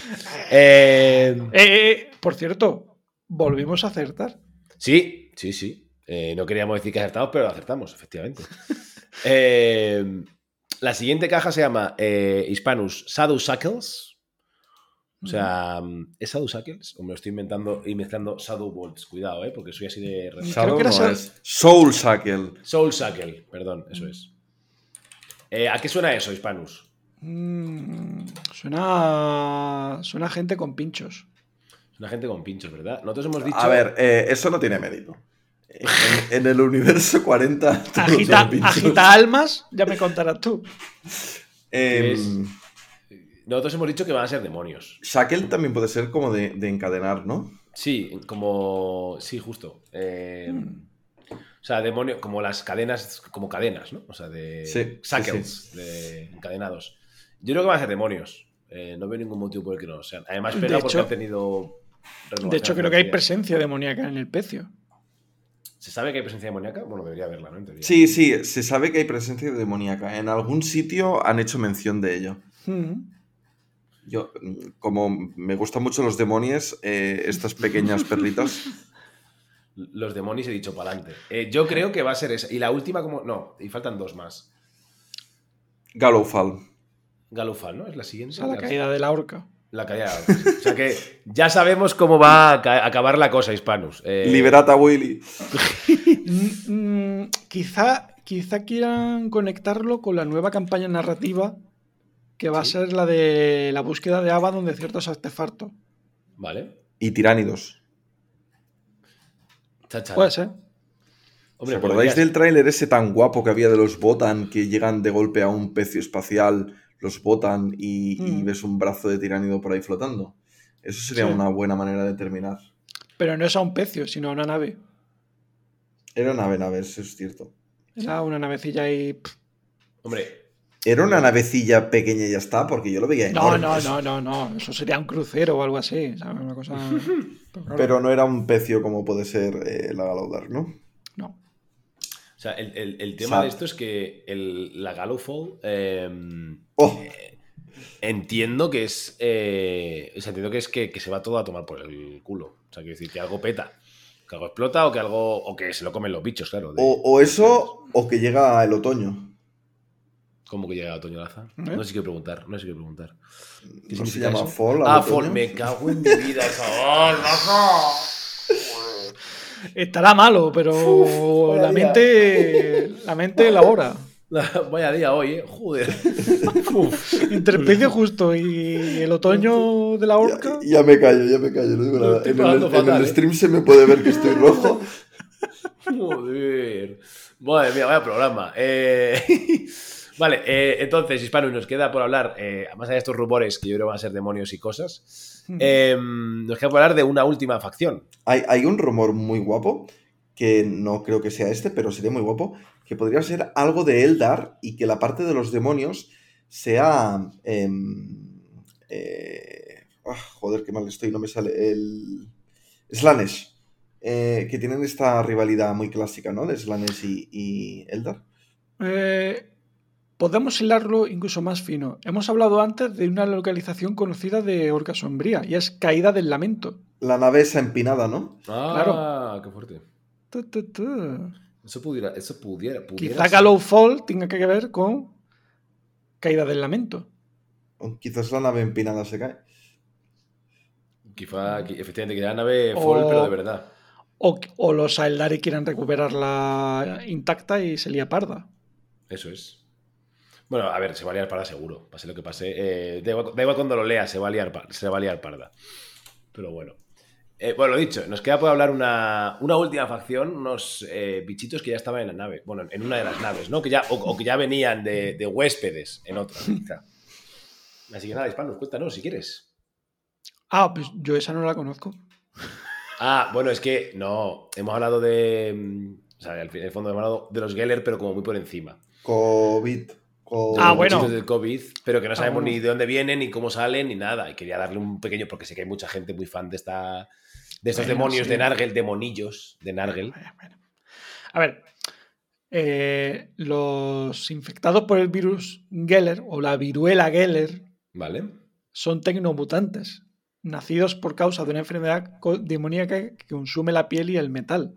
Eh, Eh, eh, por cierto, volvimos a acertar. sí, sí, sí. Eh, no queríamos decir que acertamos, pero acertamos, efectivamente. Eh, la siguiente caja se llama Hispanus Shadow Shackles. O sea, ¿es Shadow Shackles? O me lo estoy inventando y mezclando Shadow Bolts. Cuidado, ¿eh? Porque soy así de... Creo Shadow que era no es Soul Shackle. Soul Shackle, perdón, eso es. Eh, ¿A qué suena eso, Hispanus? Mm, suena. Suena gente con pinchos. Es una gente con pinchos, ¿verdad? Nosotros hemos dicho... A ver, eh, eso no tiene mérito. En, en el universo 40. todos Agita, agita almas, ya me contarás tú. Es- Nosotros hemos dicho que van a ser demonios. Shackle también puede ser como de, de encadenar, ¿no? Sí, como. Sí, justo. Eh, O sea, demonio, como las cadenas, como cadenas, ¿no? O sea, de. Sí, sí, shackles, de encadenados. Yo creo que van a ser demonios. Eh, no veo ningún motivo por el que no lo sean. Además, De pena porque hecho- han tenido. De hecho, creo que hay presencia demoníaca en el pecio. ¿Se sabe que hay presencia demoníaca? Bueno, debería haberla, ¿no? En. Sí, sí, se sabe que hay presencia demoníaca. En algún sitio han hecho mención de ello. Mm. Yo, mm, como me gustan mucho los demonios, eh, estas pequeñas perlitas. Los demonios he dicho para adelante. yo creo que va a ser esa. Y la última, como. No, y faltan dos más. Galofal. Galofal, ¿no? Es la siguiente. la caída de la horca. La caída. o sea que ya sabemos cómo va a acabar la cosa, Hispanus. Eh... Liberata Willy. Mm, quizá, quizá quieran conectarlo con la nueva campaña narrativa que va a ser la de la búsqueda de Abaddon de ciertos artefactos. Vale. Y tiránidos. Puede ser. ¿Os acordáis del tráiler ese tan guapo que había de los Botan que llegan de golpe a un pecio espacial, los Botan y, mm. ves un brazo de tiránido por ahí flotando? Eso sería una buena manera de terminar. Pero no es a un pecio, sino a una nave. Era una nave, nave, eso es cierto. Era una navecilla y. Hombre, ¿Era una navecilla pequeña y ya está? Porque yo lo veía No, no, no, no, no. Eso sería un crucero o algo así. Una cosa... Pero no era un pecio como puede ser eh, la Galaudar, ¿no? No. O sea, el, tema de esto es que la Galofall. Em, oh. eh, entiendo que es. Eh, o sea, entiendo que es que, se va todo a tomar por el culo. O sea, quiero decir que algo peta. Que algo explota o que algo. O que se lo comen los bichos, claro. o, eso, o que llega el otoño. ¿Cómo que llega Otoño Laza? ¿Eh? No sé qué preguntar, no sé qué preguntar. ¿Qué ¿No se llama Fall? Ah, Fall, me cago en mi vida, chaval, Estará malo, pero la mente la mente elabora. Vaya día hoy, ¿eh? Joder. Interpecio justo y el otoño de la orca. Ya, me callo, ya me callo, no digo nada. En el, ¿eh? stream se me puede ver que estoy rojo. Joder. Madre mía, vaya programa. Eh... Vale, eh, entonces, Hispano, nos queda por hablar, eh, más allá de estos rumores que yo creo van a ser demonios y cosas, em, nos queda por hablar de una última facción. Hay, un rumor muy guapo, que no creo que sea este, pero sería muy guapo, que podría ser algo de Eldar y que la parte de los demonios sea... Eh, ah, joder, qué mal estoy, no me sale el... Slanesh. que tienen esta rivalidad muy clásica, ¿no? De Slanesh y, y Eldar. Eh, Podemos hilarlo incluso más fino. Hemos hablado antes de una localización conocida de Orca Sombría y es Caída del Lamento. La nave esa empinada, ¿no? Ah, claro. qué fuerte. Eso pudiera, eso pudiera, Quizá Gallow Fall tenga que ver con Caída del Lamento. O quizás la nave empinada se cae. Quizá, efectivamente, que la nave Fall, pero de verdad. O, o los Aeldari quieran recuperarla intacta y se lía parda. Eso es. Bueno, a ver, se va a liar parda seguro, pase lo que pase. Eh, da, igual, cuando lo lea, se va a liar, se va a liar parda. Pero bueno. Eh, bueno, lo dicho, nos queda por hablar una, última facción, unos eh, bichitos que ya estaban en la nave, bueno, en una de las naves, ¿no? Que ya, o, que ya venían de, huéspedes en otra, Así que nada, Hispanos, cuéntanos si quieres. Ah, pues yo esa no la conozco. Ah, bueno, es que no, hemos hablado de. Mm, o sea, en el fondo hemos hablado de los Geller, pero como muy por encima. COVID ah, bueno. del COVID, pero que no ah, sabemos ni de dónde vienen, ni cómo salen, ni nada. Y quería darle un pequeño, porque sé que hay mucha gente muy fan de esta de estos demonios de Nargel, demonillos de Nargel. A ver, eh, los infectados por el virus Geller o la viruela Geller ¿Vale? son tecnomutantes, nacidos por causa de una enfermedad demoníaca que consume la piel y el metal.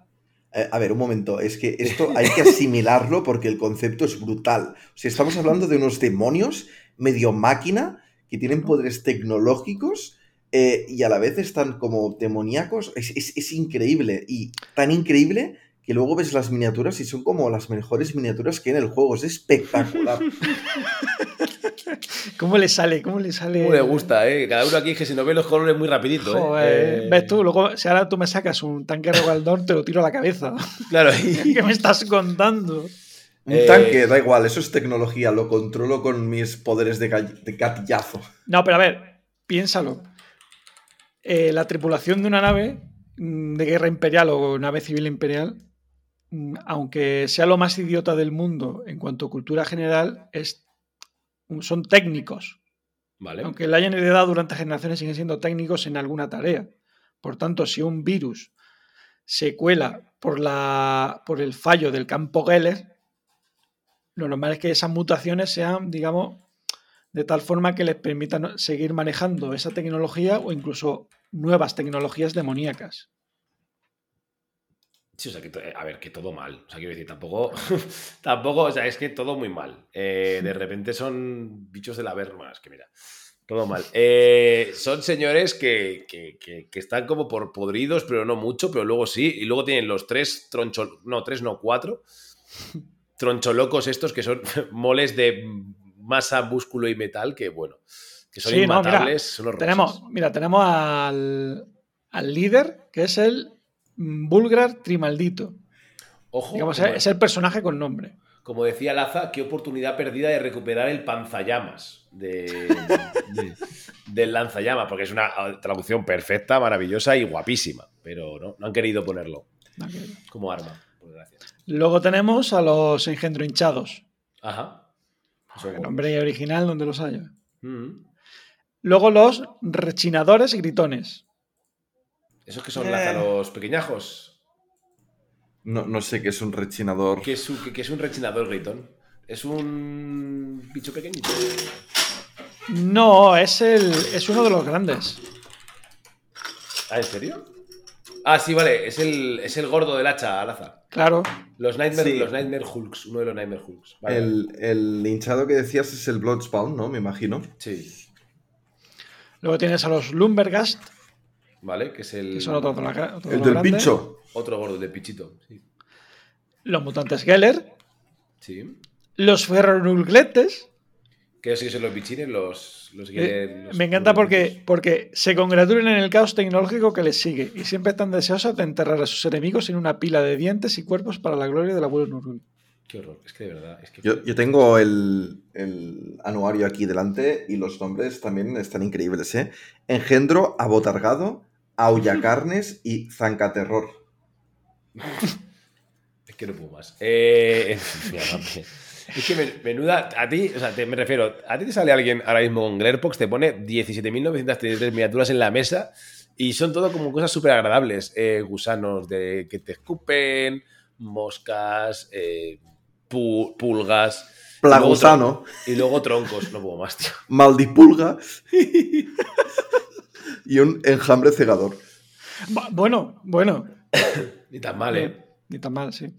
Eh, a ver, un momento, es que esto hay que asimilarlo porque el concepto es brutal. O sea, estamos hablando de unos demonios medio máquina que tienen poderes tecnológicos eh, y a la vez están como demoníacos. Es, increíble y tan increíble que luego ves las miniaturas y son como las mejores miniaturas que hay en el juego. Es espectacular. ¿Cómo le sale? ¿Cómo le sale? ¿Cómo le gusta, eh? Cada uno aquí que si no ve los colores muy rapidito, ¿eh? Joder, Ves tú, luego si ahora tú me sacas un tanque de te lo tiro a la cabeza. Claro. ¿Qué me estás contando? Un tanque, da igual, eso es tecnología, lo controlo con mis poderes de, gatillazo. No, pero a ver, piénsalo. la tripulación de una nave mm, de guerra imperial o nave civil imperial, mm, aunque sea lo más idiota del mundo en cuanto a cultura general, es son técnicos. Vale. Aunque la hayan heredado durante generaciones, siguen siendo técnicos en alguna tarea. Por tanto, si un virus se cuela por, la, por el fallo del campo Geller, lo normal es que esas mutaciones sean, digamos, de tal forma que les permitan seguir manejando esa tecnología o incluso nuevas tecnologías demoníacas. Sí, o sea, que, to- a ver, que todo mal. O sea, quiero decir, tampoco, tampoco, o sea, es que todo muy mal. Eh, de repente son bichos de la verma, es que mira, todo mal. Eh, son señores que, que- que- que están como por podridos, pero no mucho, pero luego sí. Y luego tienen los tres troncho, no, tres, no, cuatro troncholocos estos que son moles de masa, músculo y metal, que bueno, que son Sí, no, mira, inmatables, son horrorosos. Tenemos, mira, tenemos al, al líder, que es el mm, Bulgar Trimaldito. Ojo, Digamos, como- es el personaje con nombre. Como decía Laza, qué oportunidad perdida de recuperar el panzallamas de, de- del lanzallamas, porque es una traducción perfecta, maravillosa y guapísima, pero no, no han querido ponerlo como arma, por desgracia. Luego tenemos a los engendro hinchados. Ajá. El nombre original donde los haya. Mm. Luego los rechinadores y gritones. ¿Esos que son Eh. Laza, los pequeñajos? No, no sé qué es un rechinador. ¿Qué es un, qué- qué es un rechinador gritón? ¿Es un bicho pequeñito? No, es, el, es uno de los grandes. ¿Ah, en serio? Ah, sí, vale, es el, es el gordo del hacha, Laza. Claro. Los Nightmare, Sí. los Nightmare Hulks, uno de los Nightmare Hulks. Vale, El, el hinchado que decías es el Bloodspawn, ¿no? Me imagino. Sí, Luego tienes a los Lumbergast, vale, que es el que son otro El del grandes. pincho. otro gordo de pichito. Sí. Los mutantes Geller. sí. Los ferronulgletes. Que sí que son los bichines, los, los, Eh, los- me encanta porque, porque se congratulan en el caos tecnológico que les sigue y siempre están deseosos de enterrar a sus enemigos en una pila de dientes y cuerpos para la gloria del abuelo Nurul. Qué horror, es que de verdad. Es que... Yo, yo tengo el, el anuario aquí delante y los nombres también están increíbles, ¿eh? Engendro, abotargado, aullacarnes y zancaterror. Es que no puedo más. Eh, es que men- menuda. A ti, o sea, te- me refiero, a ti te sale alguien ahora mismo con Glerpox, te pone 17.933 miniaturas en la mesa y son todo como cosas súper agradables. Eh, gusanos de, que te escupen, moscas, eh, pu- pulgas. Plagusano, Y luego troncos. No puedo más, tío. maldipulga y un enjambre cegador. Bu- Bueno, bueno. Ni tan mal, ¿eh? Ni tan mal, sí.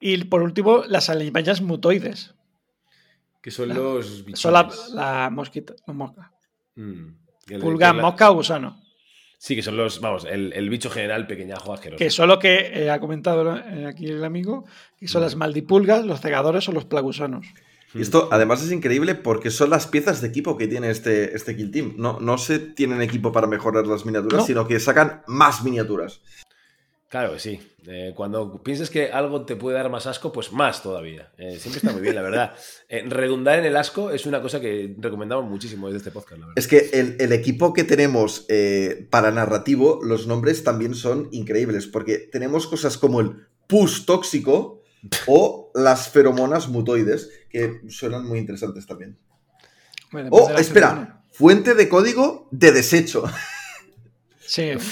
Y por último, las alimañas mutoides. Que son los bichos. Son la, la mosquita, la mosca. Mm. Pulga, la- mosca o gusano. Sí, que son los, vamos, el, el bicho general pequeñajo asqueroso. Que son lo que eh, ha comentado eh, aquí el amigo, que son las maldipulgas, los cegadores o los plagusanos. Y esto además es increíble porque son las piezas de equipo que tiene este, este Kill Team. No, no se tienen equipo para mejorar las miniaturas, No. sino que sacan más miniaturas. Claro que sí. Eh, cuando pienses que algo te puede dar más asco, pues más todavía. Eh, siempre está muy bien, la verdad. Eh, redundar en el asco es una cosa que recomendamos muchísimo desde este podcast, la verdad. Es que el, el equipo que tenemos para narrativo, los nombres también son increíbles, porque tenemos cosas como el pus tóxico o las feromonas mutoides, que suenan muy interesantes también. Bueno, Oh, espera, fuente de código de desecho. Sí,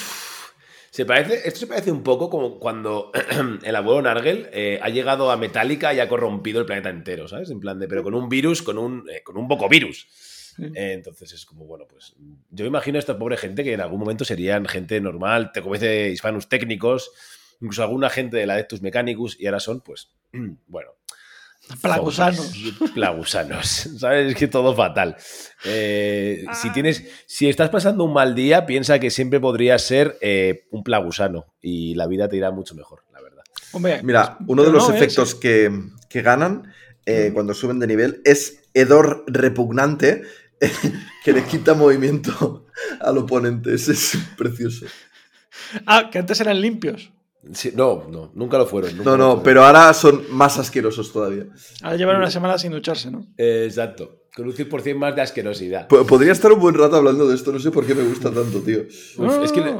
Se parece, esto se parece un poco como cuando el abuelo Nargel eh, ha llegado a Metallica y ha corrompido el planeta entero, ¿sabes? En plan de, pero con un virus, con un, eh, con un bocovirus. Eh, entonces es como, bueno, pues yo me imagino a esta pobre gente que en algún momento serían gente normal, te como de hispanos técnicos, incluso alguna gente de la Adeptus Mechanicus, y ahora son, pues, bueno. Plagusanos. Plagusanos. ¿Sabes? Es que todo fatal. Eh, si tienes. Si estás pasando un mal día, piensa que siempre podría ser eh, un plagusano. Y la vida te irá mucho mejor, la verdad. Hombre, Mira, uno de los no, ¿eh? efectos Sí. que, que ganan eh, cuando suben de nivel es hedor repugnante que le quita movimiento al oponente. Ese es precioso. Ah, que antes eran limpios. Sí, no, no, nunca lo fueron. nunca No, no, fueron. pero ahora son más asquerosos todavía. Ahora llevan una semana sin ducharse, ¿no? Eh, exacto. Con un 100% más de asquerosidad. Po- Podría estar un buen rato hablando de esto, no sé por qué me gusta tanto, tío. Uf, es que le-.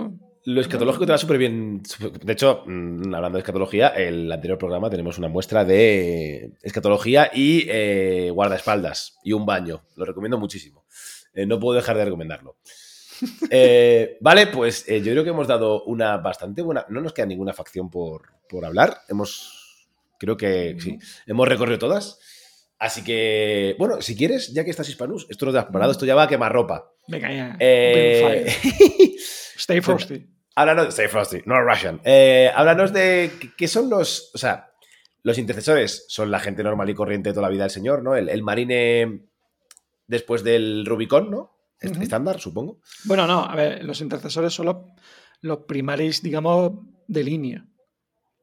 Lo escatológico te va súper bien. De hecho, mm, hablando de escatología, el anterior programa tenemos una muestra de escatología y eh, guardaespaldas y un baño. Lo recomiendo muchísimo. Eh, no puedo dejar de recomendarlo. Eh, vale, pues eh, yo creo que hemos dado una bastante buena. No nos queda ninguna facción por, por hablar. Hemos. Creo que sí. Hemos recorrido todas. Así que, bueno, si quieres, ya que estás hispanus, esto no te has parado, esto ya va a quemar ropa. Venga, ya. Eh. Stay frosty. Háblanos, Stay Frosty, no Russian. Eh, háblanos de qué- son los. O sea, los intercesores son la gente normal y corriente de toda la vida del señor, ¿no? El, el marine después del Rubicon, ¿no? Estándar, supongo. Bueno, no, a ver, los intercesores son los, los primaris, digamos, de línea.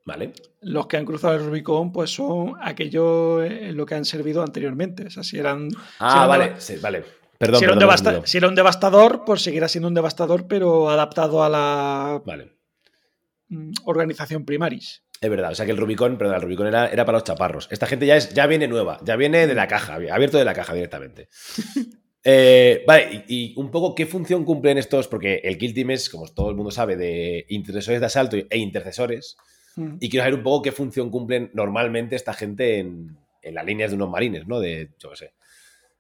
Vale. Los que han cruzado el Rubicon, pues son aquellos en lo que han servido anteriormente. O sea, si eran. Ah, si eran vale, sí, vale. Perdón, si, era un perdón, devasta- perdón. si era un devastador, pues seguirá siendo un devastador, pero adaptado a la Vale. mm, organización primaris. Es verdad, o sea que el Rubicon, perdón, el Rubicon era, era para los chaparros. Esta gente ya, es, ya viene nueva, ya viene de la caja, abierto de la caja directamente. Eh, vale, y, y un poco qué función cumplen estos, porque el Kill Team es, como todo el mundo sabe, de intercesores de asalto e intercesores. Mm. Y quiero saber un poco qué función cumplen normalmente esta gente en, en las líneas de unos marines, ¿no? De, yo qué sé,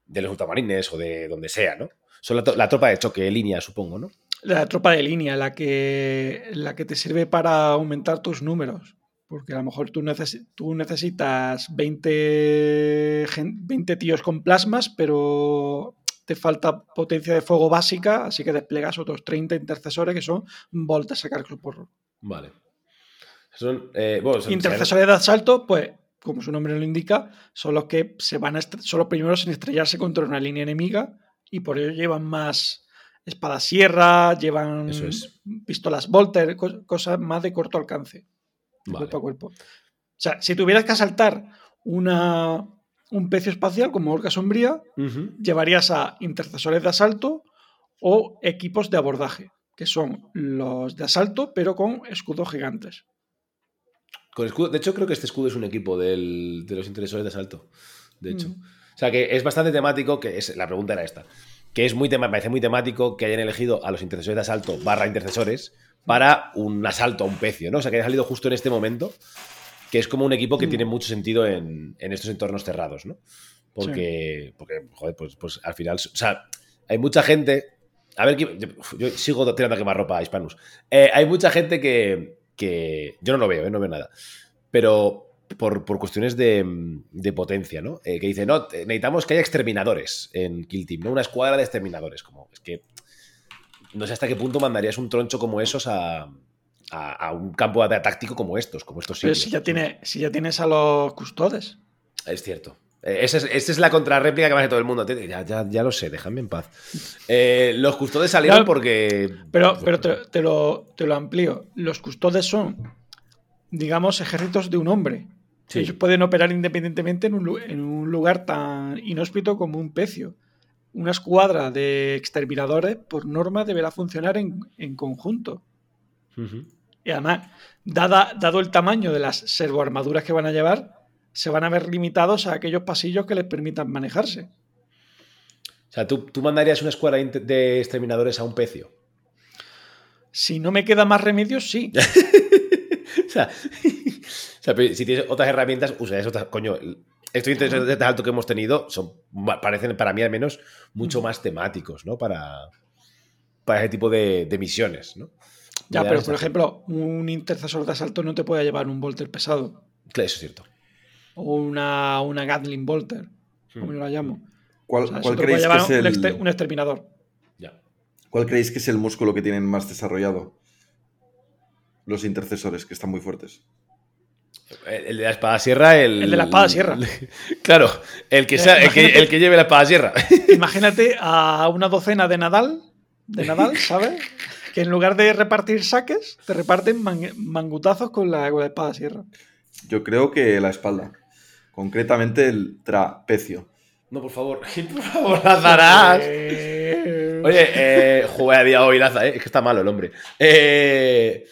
de los ultramarines o de donde sea, ¿no? Son la, tropa de choque, línea, supongo, ¿no? La tropa de línea, la que, la que te sirve para aumentar tus números. Porque a lo mejor tú, necesi- tú necesitas 20, gen- 20 tíos con plasmas, pero te falta potencia de fuego básica, así que desplegas otros 30 intercesores que son voltas a cargo por Vale. Son, eh, bueno, son- Intercesores de asalto, pues, como su nombre lo indica, son los que se van a son los primeros en estrellarse contra una línea enemiga y por ello llevan más espadas sierra, llevan Eso es. pistolas Volter, co- cosas más de corto alcance, de Vale. cuerpo a cuerpo. O sea, si tuvieras que asaltar una, un pecio espacial como Orca Sombría, llevarías a intercesores de asalto o equipos de abordaje, que son los de asalto, pero con escudos gigantes. Con escudo. De hecho, creo que este escudo es un equipo del- de los interesores de asalto. De hecho. Mm. O sea, que es bastante temático, que es, la pregunta era esta. Que es muy me parece muy temático que hayan elegido a los intercesores de asalto barra intercesores para un asalto a un pecio, ¿no? O sea, que haya salido justo en este momento, que es como un equipo que Mm. tiene mucho sentido en, en estos entornos cerrados, ¿no? Porque, porque joder, pues, pues al final, o sea, hay mucha gente, a ver, yo, yo sigo tirando a quemar ropa a Hispanus. Eh, hay mucha gente que, que yo no lo veo, ¿eh? no veo nada, pero por, por cuestiones de, de potencia, ¿no? Eh, que dice, no, necesitamos que haya exterminadores en Kill Team, ¿no? Una escuadra de exterminadores, como es que no sé hasta qué punto mandarías un troncho como esos a, a, a un campo táctico como estos, como estos Pero sitios. si ya, tiene, si ya tienes a los custodes. Es cierto. Eh, Esa es, esa es la contrarréplica que me hace todo el mundo. Ya, ya, ya lo sé, déjame en paz. Eh, los custodes salieron Claro, porque. Pero, pero te, te lo, te lo amplío. Los custodes son, digamos, ejércitos de un hombre. Sí. Ellos pueden operar independientemente en un, lu- en un lugar tan inhóspito como un pecio. Una escuadra de exterminadores, por norma, deberá funcionar en, en conjunto. Y además, dada, dado el tamaño de las servoarmaduras que van a llevar, se van a ver limitados a aquellos pasillos que les permitan manejarse. O sea, ¿tú, tú mandarías una escuadra de exterminadores a un pecio. Si no me queda más remedios, sí. o, sea, o sea, si tienes otras herramientas, usarías otras. Coño, estos intereses de alto que hemos tenido son, parecen, para mí al menos, mucho más temáticos, ¿no? Para, para ese tipo de, de misiones, ¿no? Ya, pero por ejemplo, un intercesor de asalto no te puede llevar un Volter pesado. Claro, eso es cierto. O una, una Gatling Volter, como Hmm. yo la llamo. ¿Cuál, O sea, creéis que es un, el, exter- un exterminador. Ya. ¿Cuál creéis que es el músculo que tienen más desarrollado? Los intercesores, que están muy fuertes. El, el de la espada sierra, el. El de la espada sierra. Claro, el que, sea, el, que, el que lleve la espada sierra. Imagínate a una docena de Nadal, de Nadal, ¿sabes? Que en lugar de repartir saques, te reparten man- mangutazos con la, con la espada sierra. Yo creo que la espalda. Concretamente el trapecio. No, por favor, por favor, Lazarás. Eh, Oye, eh, joder, a día hoy, Laza, eh, es que está malo el hombre. Eh,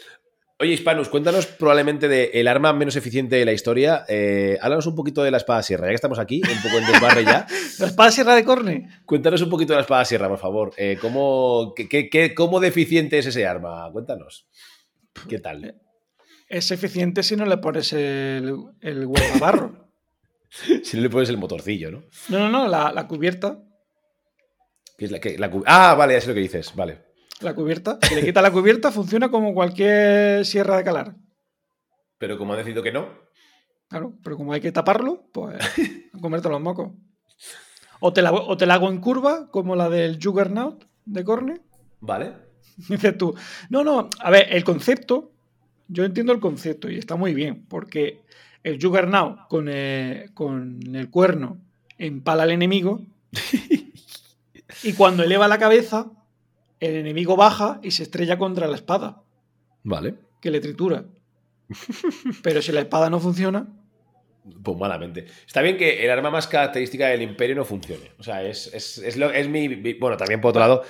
oye, Hispanus, cuéntanos probablemente de el arma menos eficiente de la historia. Eh, háblanos un poquito de la espada sierra, ya que estamos aquí, un poco en desbarre ya. La espada sierra de Corne. Cuéntanos un poquito de la espada sierra, por favor. Eh, ¿cómo, qué, qué- qué- ¿Cómo deficiente es ese arma? Cuéntanos. ¿Qué tal? Es eficiente si no le pones el, el guardabarro. Si no le pones el motorcillo, ¿no? No, no, no, la, la cubierta. Que es la, que, la ah, vale, ya sé lo que dices, vale. La cubierta. Si le quita la cubierta, funciona como cualquier sierra de calar. Pero como ha decidido que no, Claro, pero como hay que taparlo, pues a comerte los mocos. O te, la, o te la hago en curva, como la del Juggernaut de Corne. vale. Dices tú, no, no, a ver, el concepto, yo entiendo el concepto y está muy bien, porque el Juggernaut con el, con el cuerno empala al enemigo y cuando eleva la cabeza, el enemigo baja y se estrella contra la espada. Vale. Que le tritura. Pero si la espada no funciona. Pues malamente. Está bien que el arma más característica del Imperio no funcione. O sea, es, es, es, lo, es mi. Bueno, también por otro lado.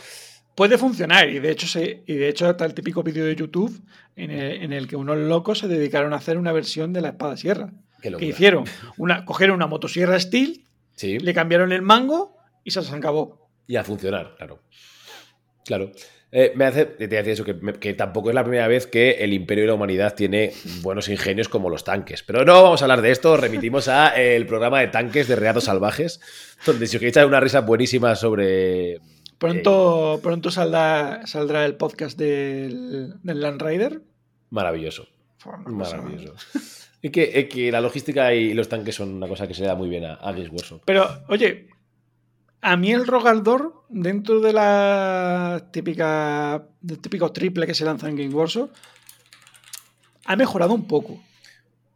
Puede funcionar, y de hecho, se, y de hecho está el típico vídeo de YouTube en el, en el, que unos locos se dedicaron a hacer una versión de la espada sierra. Que hicieron? Una, cogieron una motosierra Steel, sí. le cambiaron el mango y se acabó. Y a funcionar, claro. Claro. Eh, me hace, te decía eso, que, que, tampoco es la primera vez que el imperio y la humanidad tiene buenos ingenios como los tanques. Pero no vamos a hablar de esto, remitimos a el programa de tanques de Reatos Salvajes, donde si os queréis echar una risa buenísima sobre... Pronto, eh, pronto saldrá, saldrá el podcast del, del Land Rider. Maravilloso. Maravilloso. Y que, que, la logística y los tanques son una cosa que se da muy bien a, a Pero, oye, a mí el Rogaldor, dentro de la típica, del típico triple que se lanza en Game Warsaw, ha mejorado un poco.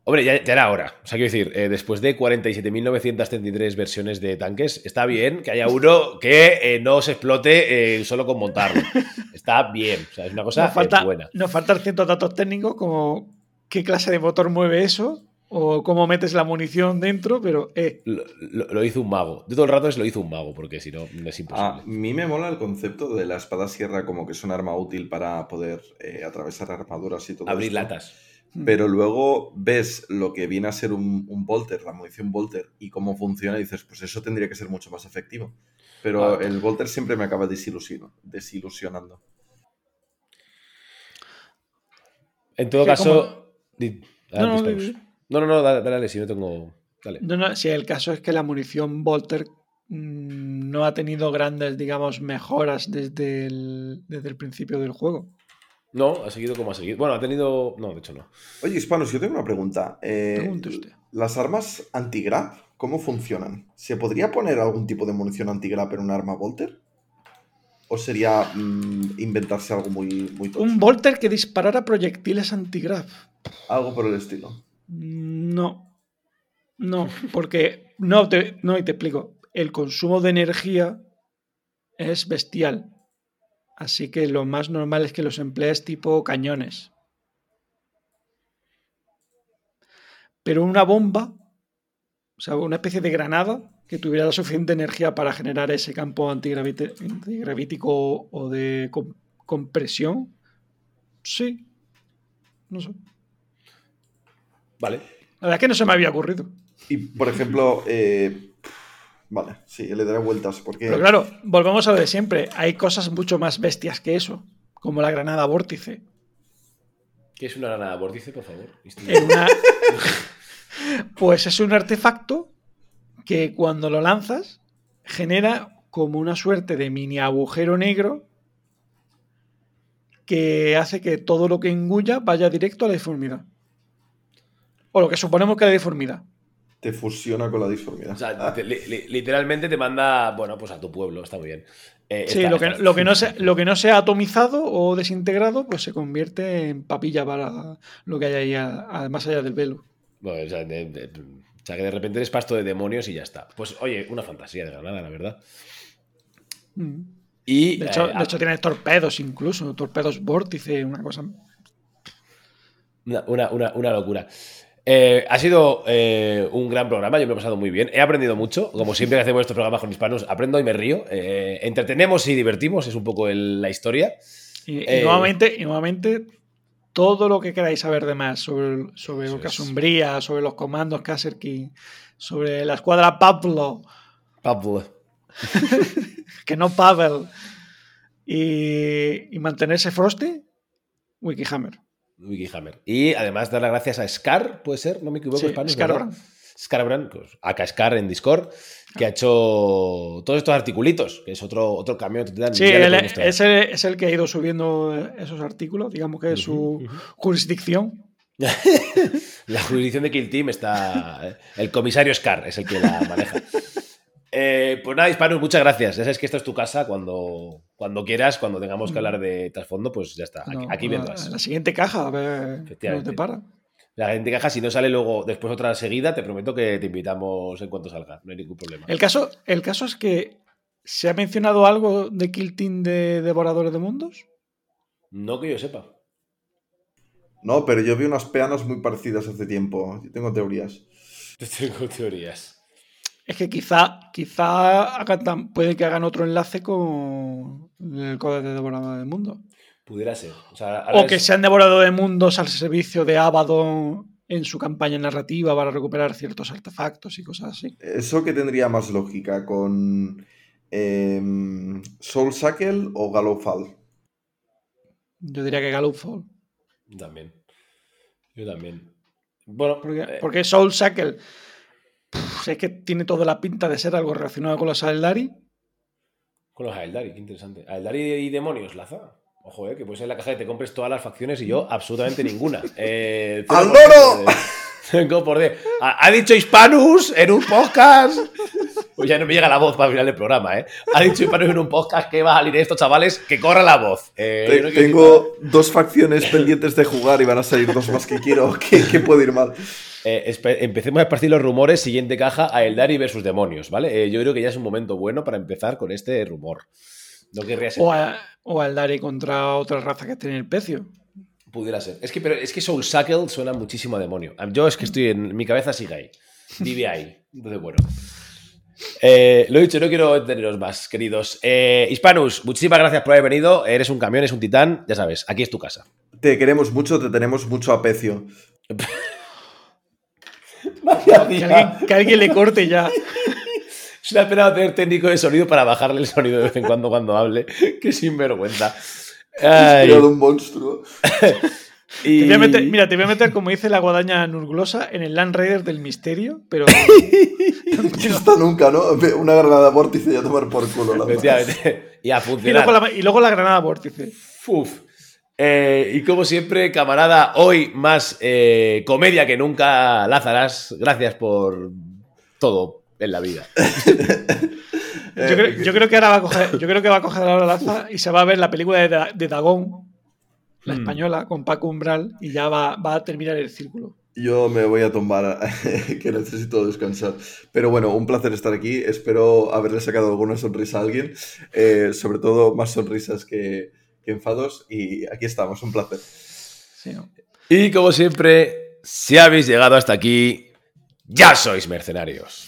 Hombre, ya, era hora. O sea, quiero decir, eh, después de 47.933 versiones de tanques, está bien que haya uno que eh, no se explote eh, solo con montarlo. Está bien. O sea, es una cosa falta, buena. Nos faltan ciertos datos técnicos como qué clase de motor mueve eso o cómo metes la munición dentro, pero... Eh. Lo, hizo un mago. De todo el rato es lo hizo un mago, porque si no, es imposible. A mí me mola el concepto de la espada sierra como que es un arma útil para poder eh, atravesar armaduras y todo Abrir latas. Hmm. Pero luego ves lo que viene a ser un, un Volter, la munición Volter, y cómo funciona, y dices, pues eso tendría que ser mucho más efectivo. Pero el Volter siempre me acaba desilusionando. En todo caso... No, no, no, no, dale, dale, si no tengo. Dale. No, no, si el caso es que la munición Volter mmm, no ha tenido grandes, digamos, mejoras desde el, desde el principio del juego. No, ha seguido como ha seguido. Bueno, ha tenido. No, de hecho no. Oye, Hispanos, yo tengo una pregunta. Eh, Pregunte usted. ¿Las armas anti-grab, cómo funcionan? ¿Se podría poner algún tipo de munición anti-grab en un arma Volter? ¿O sería mmm, inventarse algo muy, muy tocho? Un Volter que disparara proyectiles anti-grab. Algo por el estilo. No, no, porque no te, no, y te explico. El consumo de energía es bestial. Así que lo más normal es que los emplees tipo cañones. Pero una bomba, o sea, una especie de granada que tuviera la suficiente energía para generar ese campo antigravítico o de compresión, sí. No sé. Vale. La verdad es que no se me había ocurrido. Y, por ejemplo, eh, vale, sí, le daré vueltas. Porque... Pero claro, volvemos a lo de siempre. Hay cosas mucho más bestias que eso, como la granada vórtice. ¿Qué es una granada vórtice, por favor? Una... pues es un artefacto que cuando lo lanzas genera como una suerte de mini agujero negro que hace que todo lo que engulla vaya directo a la deformidad. O lo que suponemos que es la deformidad. Te fusiona con la disformidad. O sea, te, li, literalmente te manda, bueno, pues a tu pueblo, está muy bien. Eh, sí, está, lo, que, está, lo, que no se, lo que no sea atomizado o desintegrado, pues se convierte en papilla para lo que hay ahí a, a, más allá del velo. Bueno, o, sea, de, de, o sea, que de repente eres pasto de demonios y ya está. Pues oye, una fantasía de Granada, la verdad. Mm. Y, de, hecho, eh, de hecho, tiene torpedos incluso, torpedos vórtice, una cosa. Una, una, una locura. Eh, ha sido eh, un gran programa, yo me he pasado muy bien. He aprendido mucho, como siempre que hacemos estos programas con hispanos, aprendo y me río. Eh, entretenemos y divertimos, es un poco el, la historia. Y, y, nuevamente, y, nuevamente, todo lo que queráis saber de más sobre, sobre Lucas Umbría, sobre los comandos Kasserkin, sobre la escuadra Pablo. Pablo. que no Pavel. Y, y mantenerse Frosty, Wikihammer. Wikihammer. Y además dar las gracias a Scar, puede ser, no me equivoco, sí, Scarbrand. Scarbrand, pues, acá Scar en Discord, que ha hecho todos estos articulitos, que es otro, otro cambio. Sí, él, es, el, es, el, que ha ido subiendo esos artículos, digamos que es su uh -huh. jurisdicción. la jurisdicción de Kill Team está. El comisario Scar es el que la maneja. Eh, pues nada, Hispanus, muchas gracias. Ya sabes que esto es tu casa cuando, cuando quieras, cuando tengamos que hablar de trasfondo, pues ya está. Aquí, No, aquí vendrás. La siguiente caja, a ver cómo Efectivamente. te para. La gente caja, si no sale luego después otra seguida, te prometo que te invitamos en cuanto salga. No hay ningún problema. El caso, el caso es que se ha mencionado algo de Kill Team de Devoradores de Mundos. No que yo sepa. No, pero yo vi unas peanas muy parecidas hace tiempo. Yo tengo teorías. Tengo teorías. Es que quizá, quizá hagan puede que hagan otro enlace con el código de Devorador de Mundos. Pudiera ser. O, sea, ahora O que es- sean Devoradores de Mundos al servicio de Abaddon en su campaña narrativa para recuperar ciertos artefactos y cosas así. Eso que tendría más lógica con em, Soul Shackle o Galofal. Yo diría que Gallowfall. También. Yo también. Bueno, Porque, eh, porque Soul Shackle pff, es que tiene toda la pinta de ser algo relacionado con los Aldari. con los Aeldari, qué interesante. Aeldari y demonios, Laza. Ojo, eh, que puede ser en la caja que te compres todas las facciones y yo absolutamente ninguna. Eh, ¡Al 0% loro! de- ha dicho Hispanus en un podcast. Pues ya no me llega la voz para el final del programa, ¿eh? Ha dicho Hispanus en un podcast que va a salir esto, chavales, que corra la voz. Eh, Te- no quiero tengo dos facciones pendientes de jugar y van a salir dos más que quiero. ¿Qué, qué puede ir mal? Eh, empecemos a esparcir los rumores. Siguiente caja, a Eldari versus demonios, ¿vale? Eh, yo creo que ya es un momento bueno para empezar con este rumor. No querría ser. O, a, o Aldari contra otra raza que tiene el pecio. Pudiera ser. Es que, pero es que Soul Shackle suena muchísimo a demonio. Yo es que estoy en. Mi cabeza sigue ahí. Vive ahí. Entonces, bueno. Eh, lo he dicho, no quiero teneros más, queridos. Eh, Hispanus, muchísimas gracias por haber venido. Eres un camión, eres un titán. Ya sabes, aquí es tu casa. Te queremos mucho, te tenemos mucho aprecio. Que alguien, que alguien le corte ya. Es una pena no tener técnico de sonido para bajarle el sonido de vez en cuando cuando hable. Qué sinvergüenza. Ay, Creado un monstruo. y- Te voy a meter- mira, te voy a meter, como dice la guadaña Nurglosa, en el Land Raider del misterio, pero No está nunca, ¿no? Una granada vórtice y a tomar por culo. La. Y a y luego, la, y luego la granada vórtice. Uf. Eh, y como siempre, camarada, hoy más eh, comedia que nunca, Lázaras. Gracias por todo en la vida. Yo creo, yo creo que ahora va a coger, yo creo que va a coger ahora la laza y se va a ver la película de, Da- de Dagón, la Mm. española, con Paco Umbral, y ya va, va a terminar el círculo. Yo me voy a tomar, que necesito descansar. Pero bueno, un placer estar aquí. Espero haberle sacado alguna sonrisa a alguien. Eh, sobre todo más sonrisas que, que enfados. Y aquí estamos, un placer. Sí, ¿no? Y como siempre, si habéis llegado hasta aquí, ya sois mercenarios.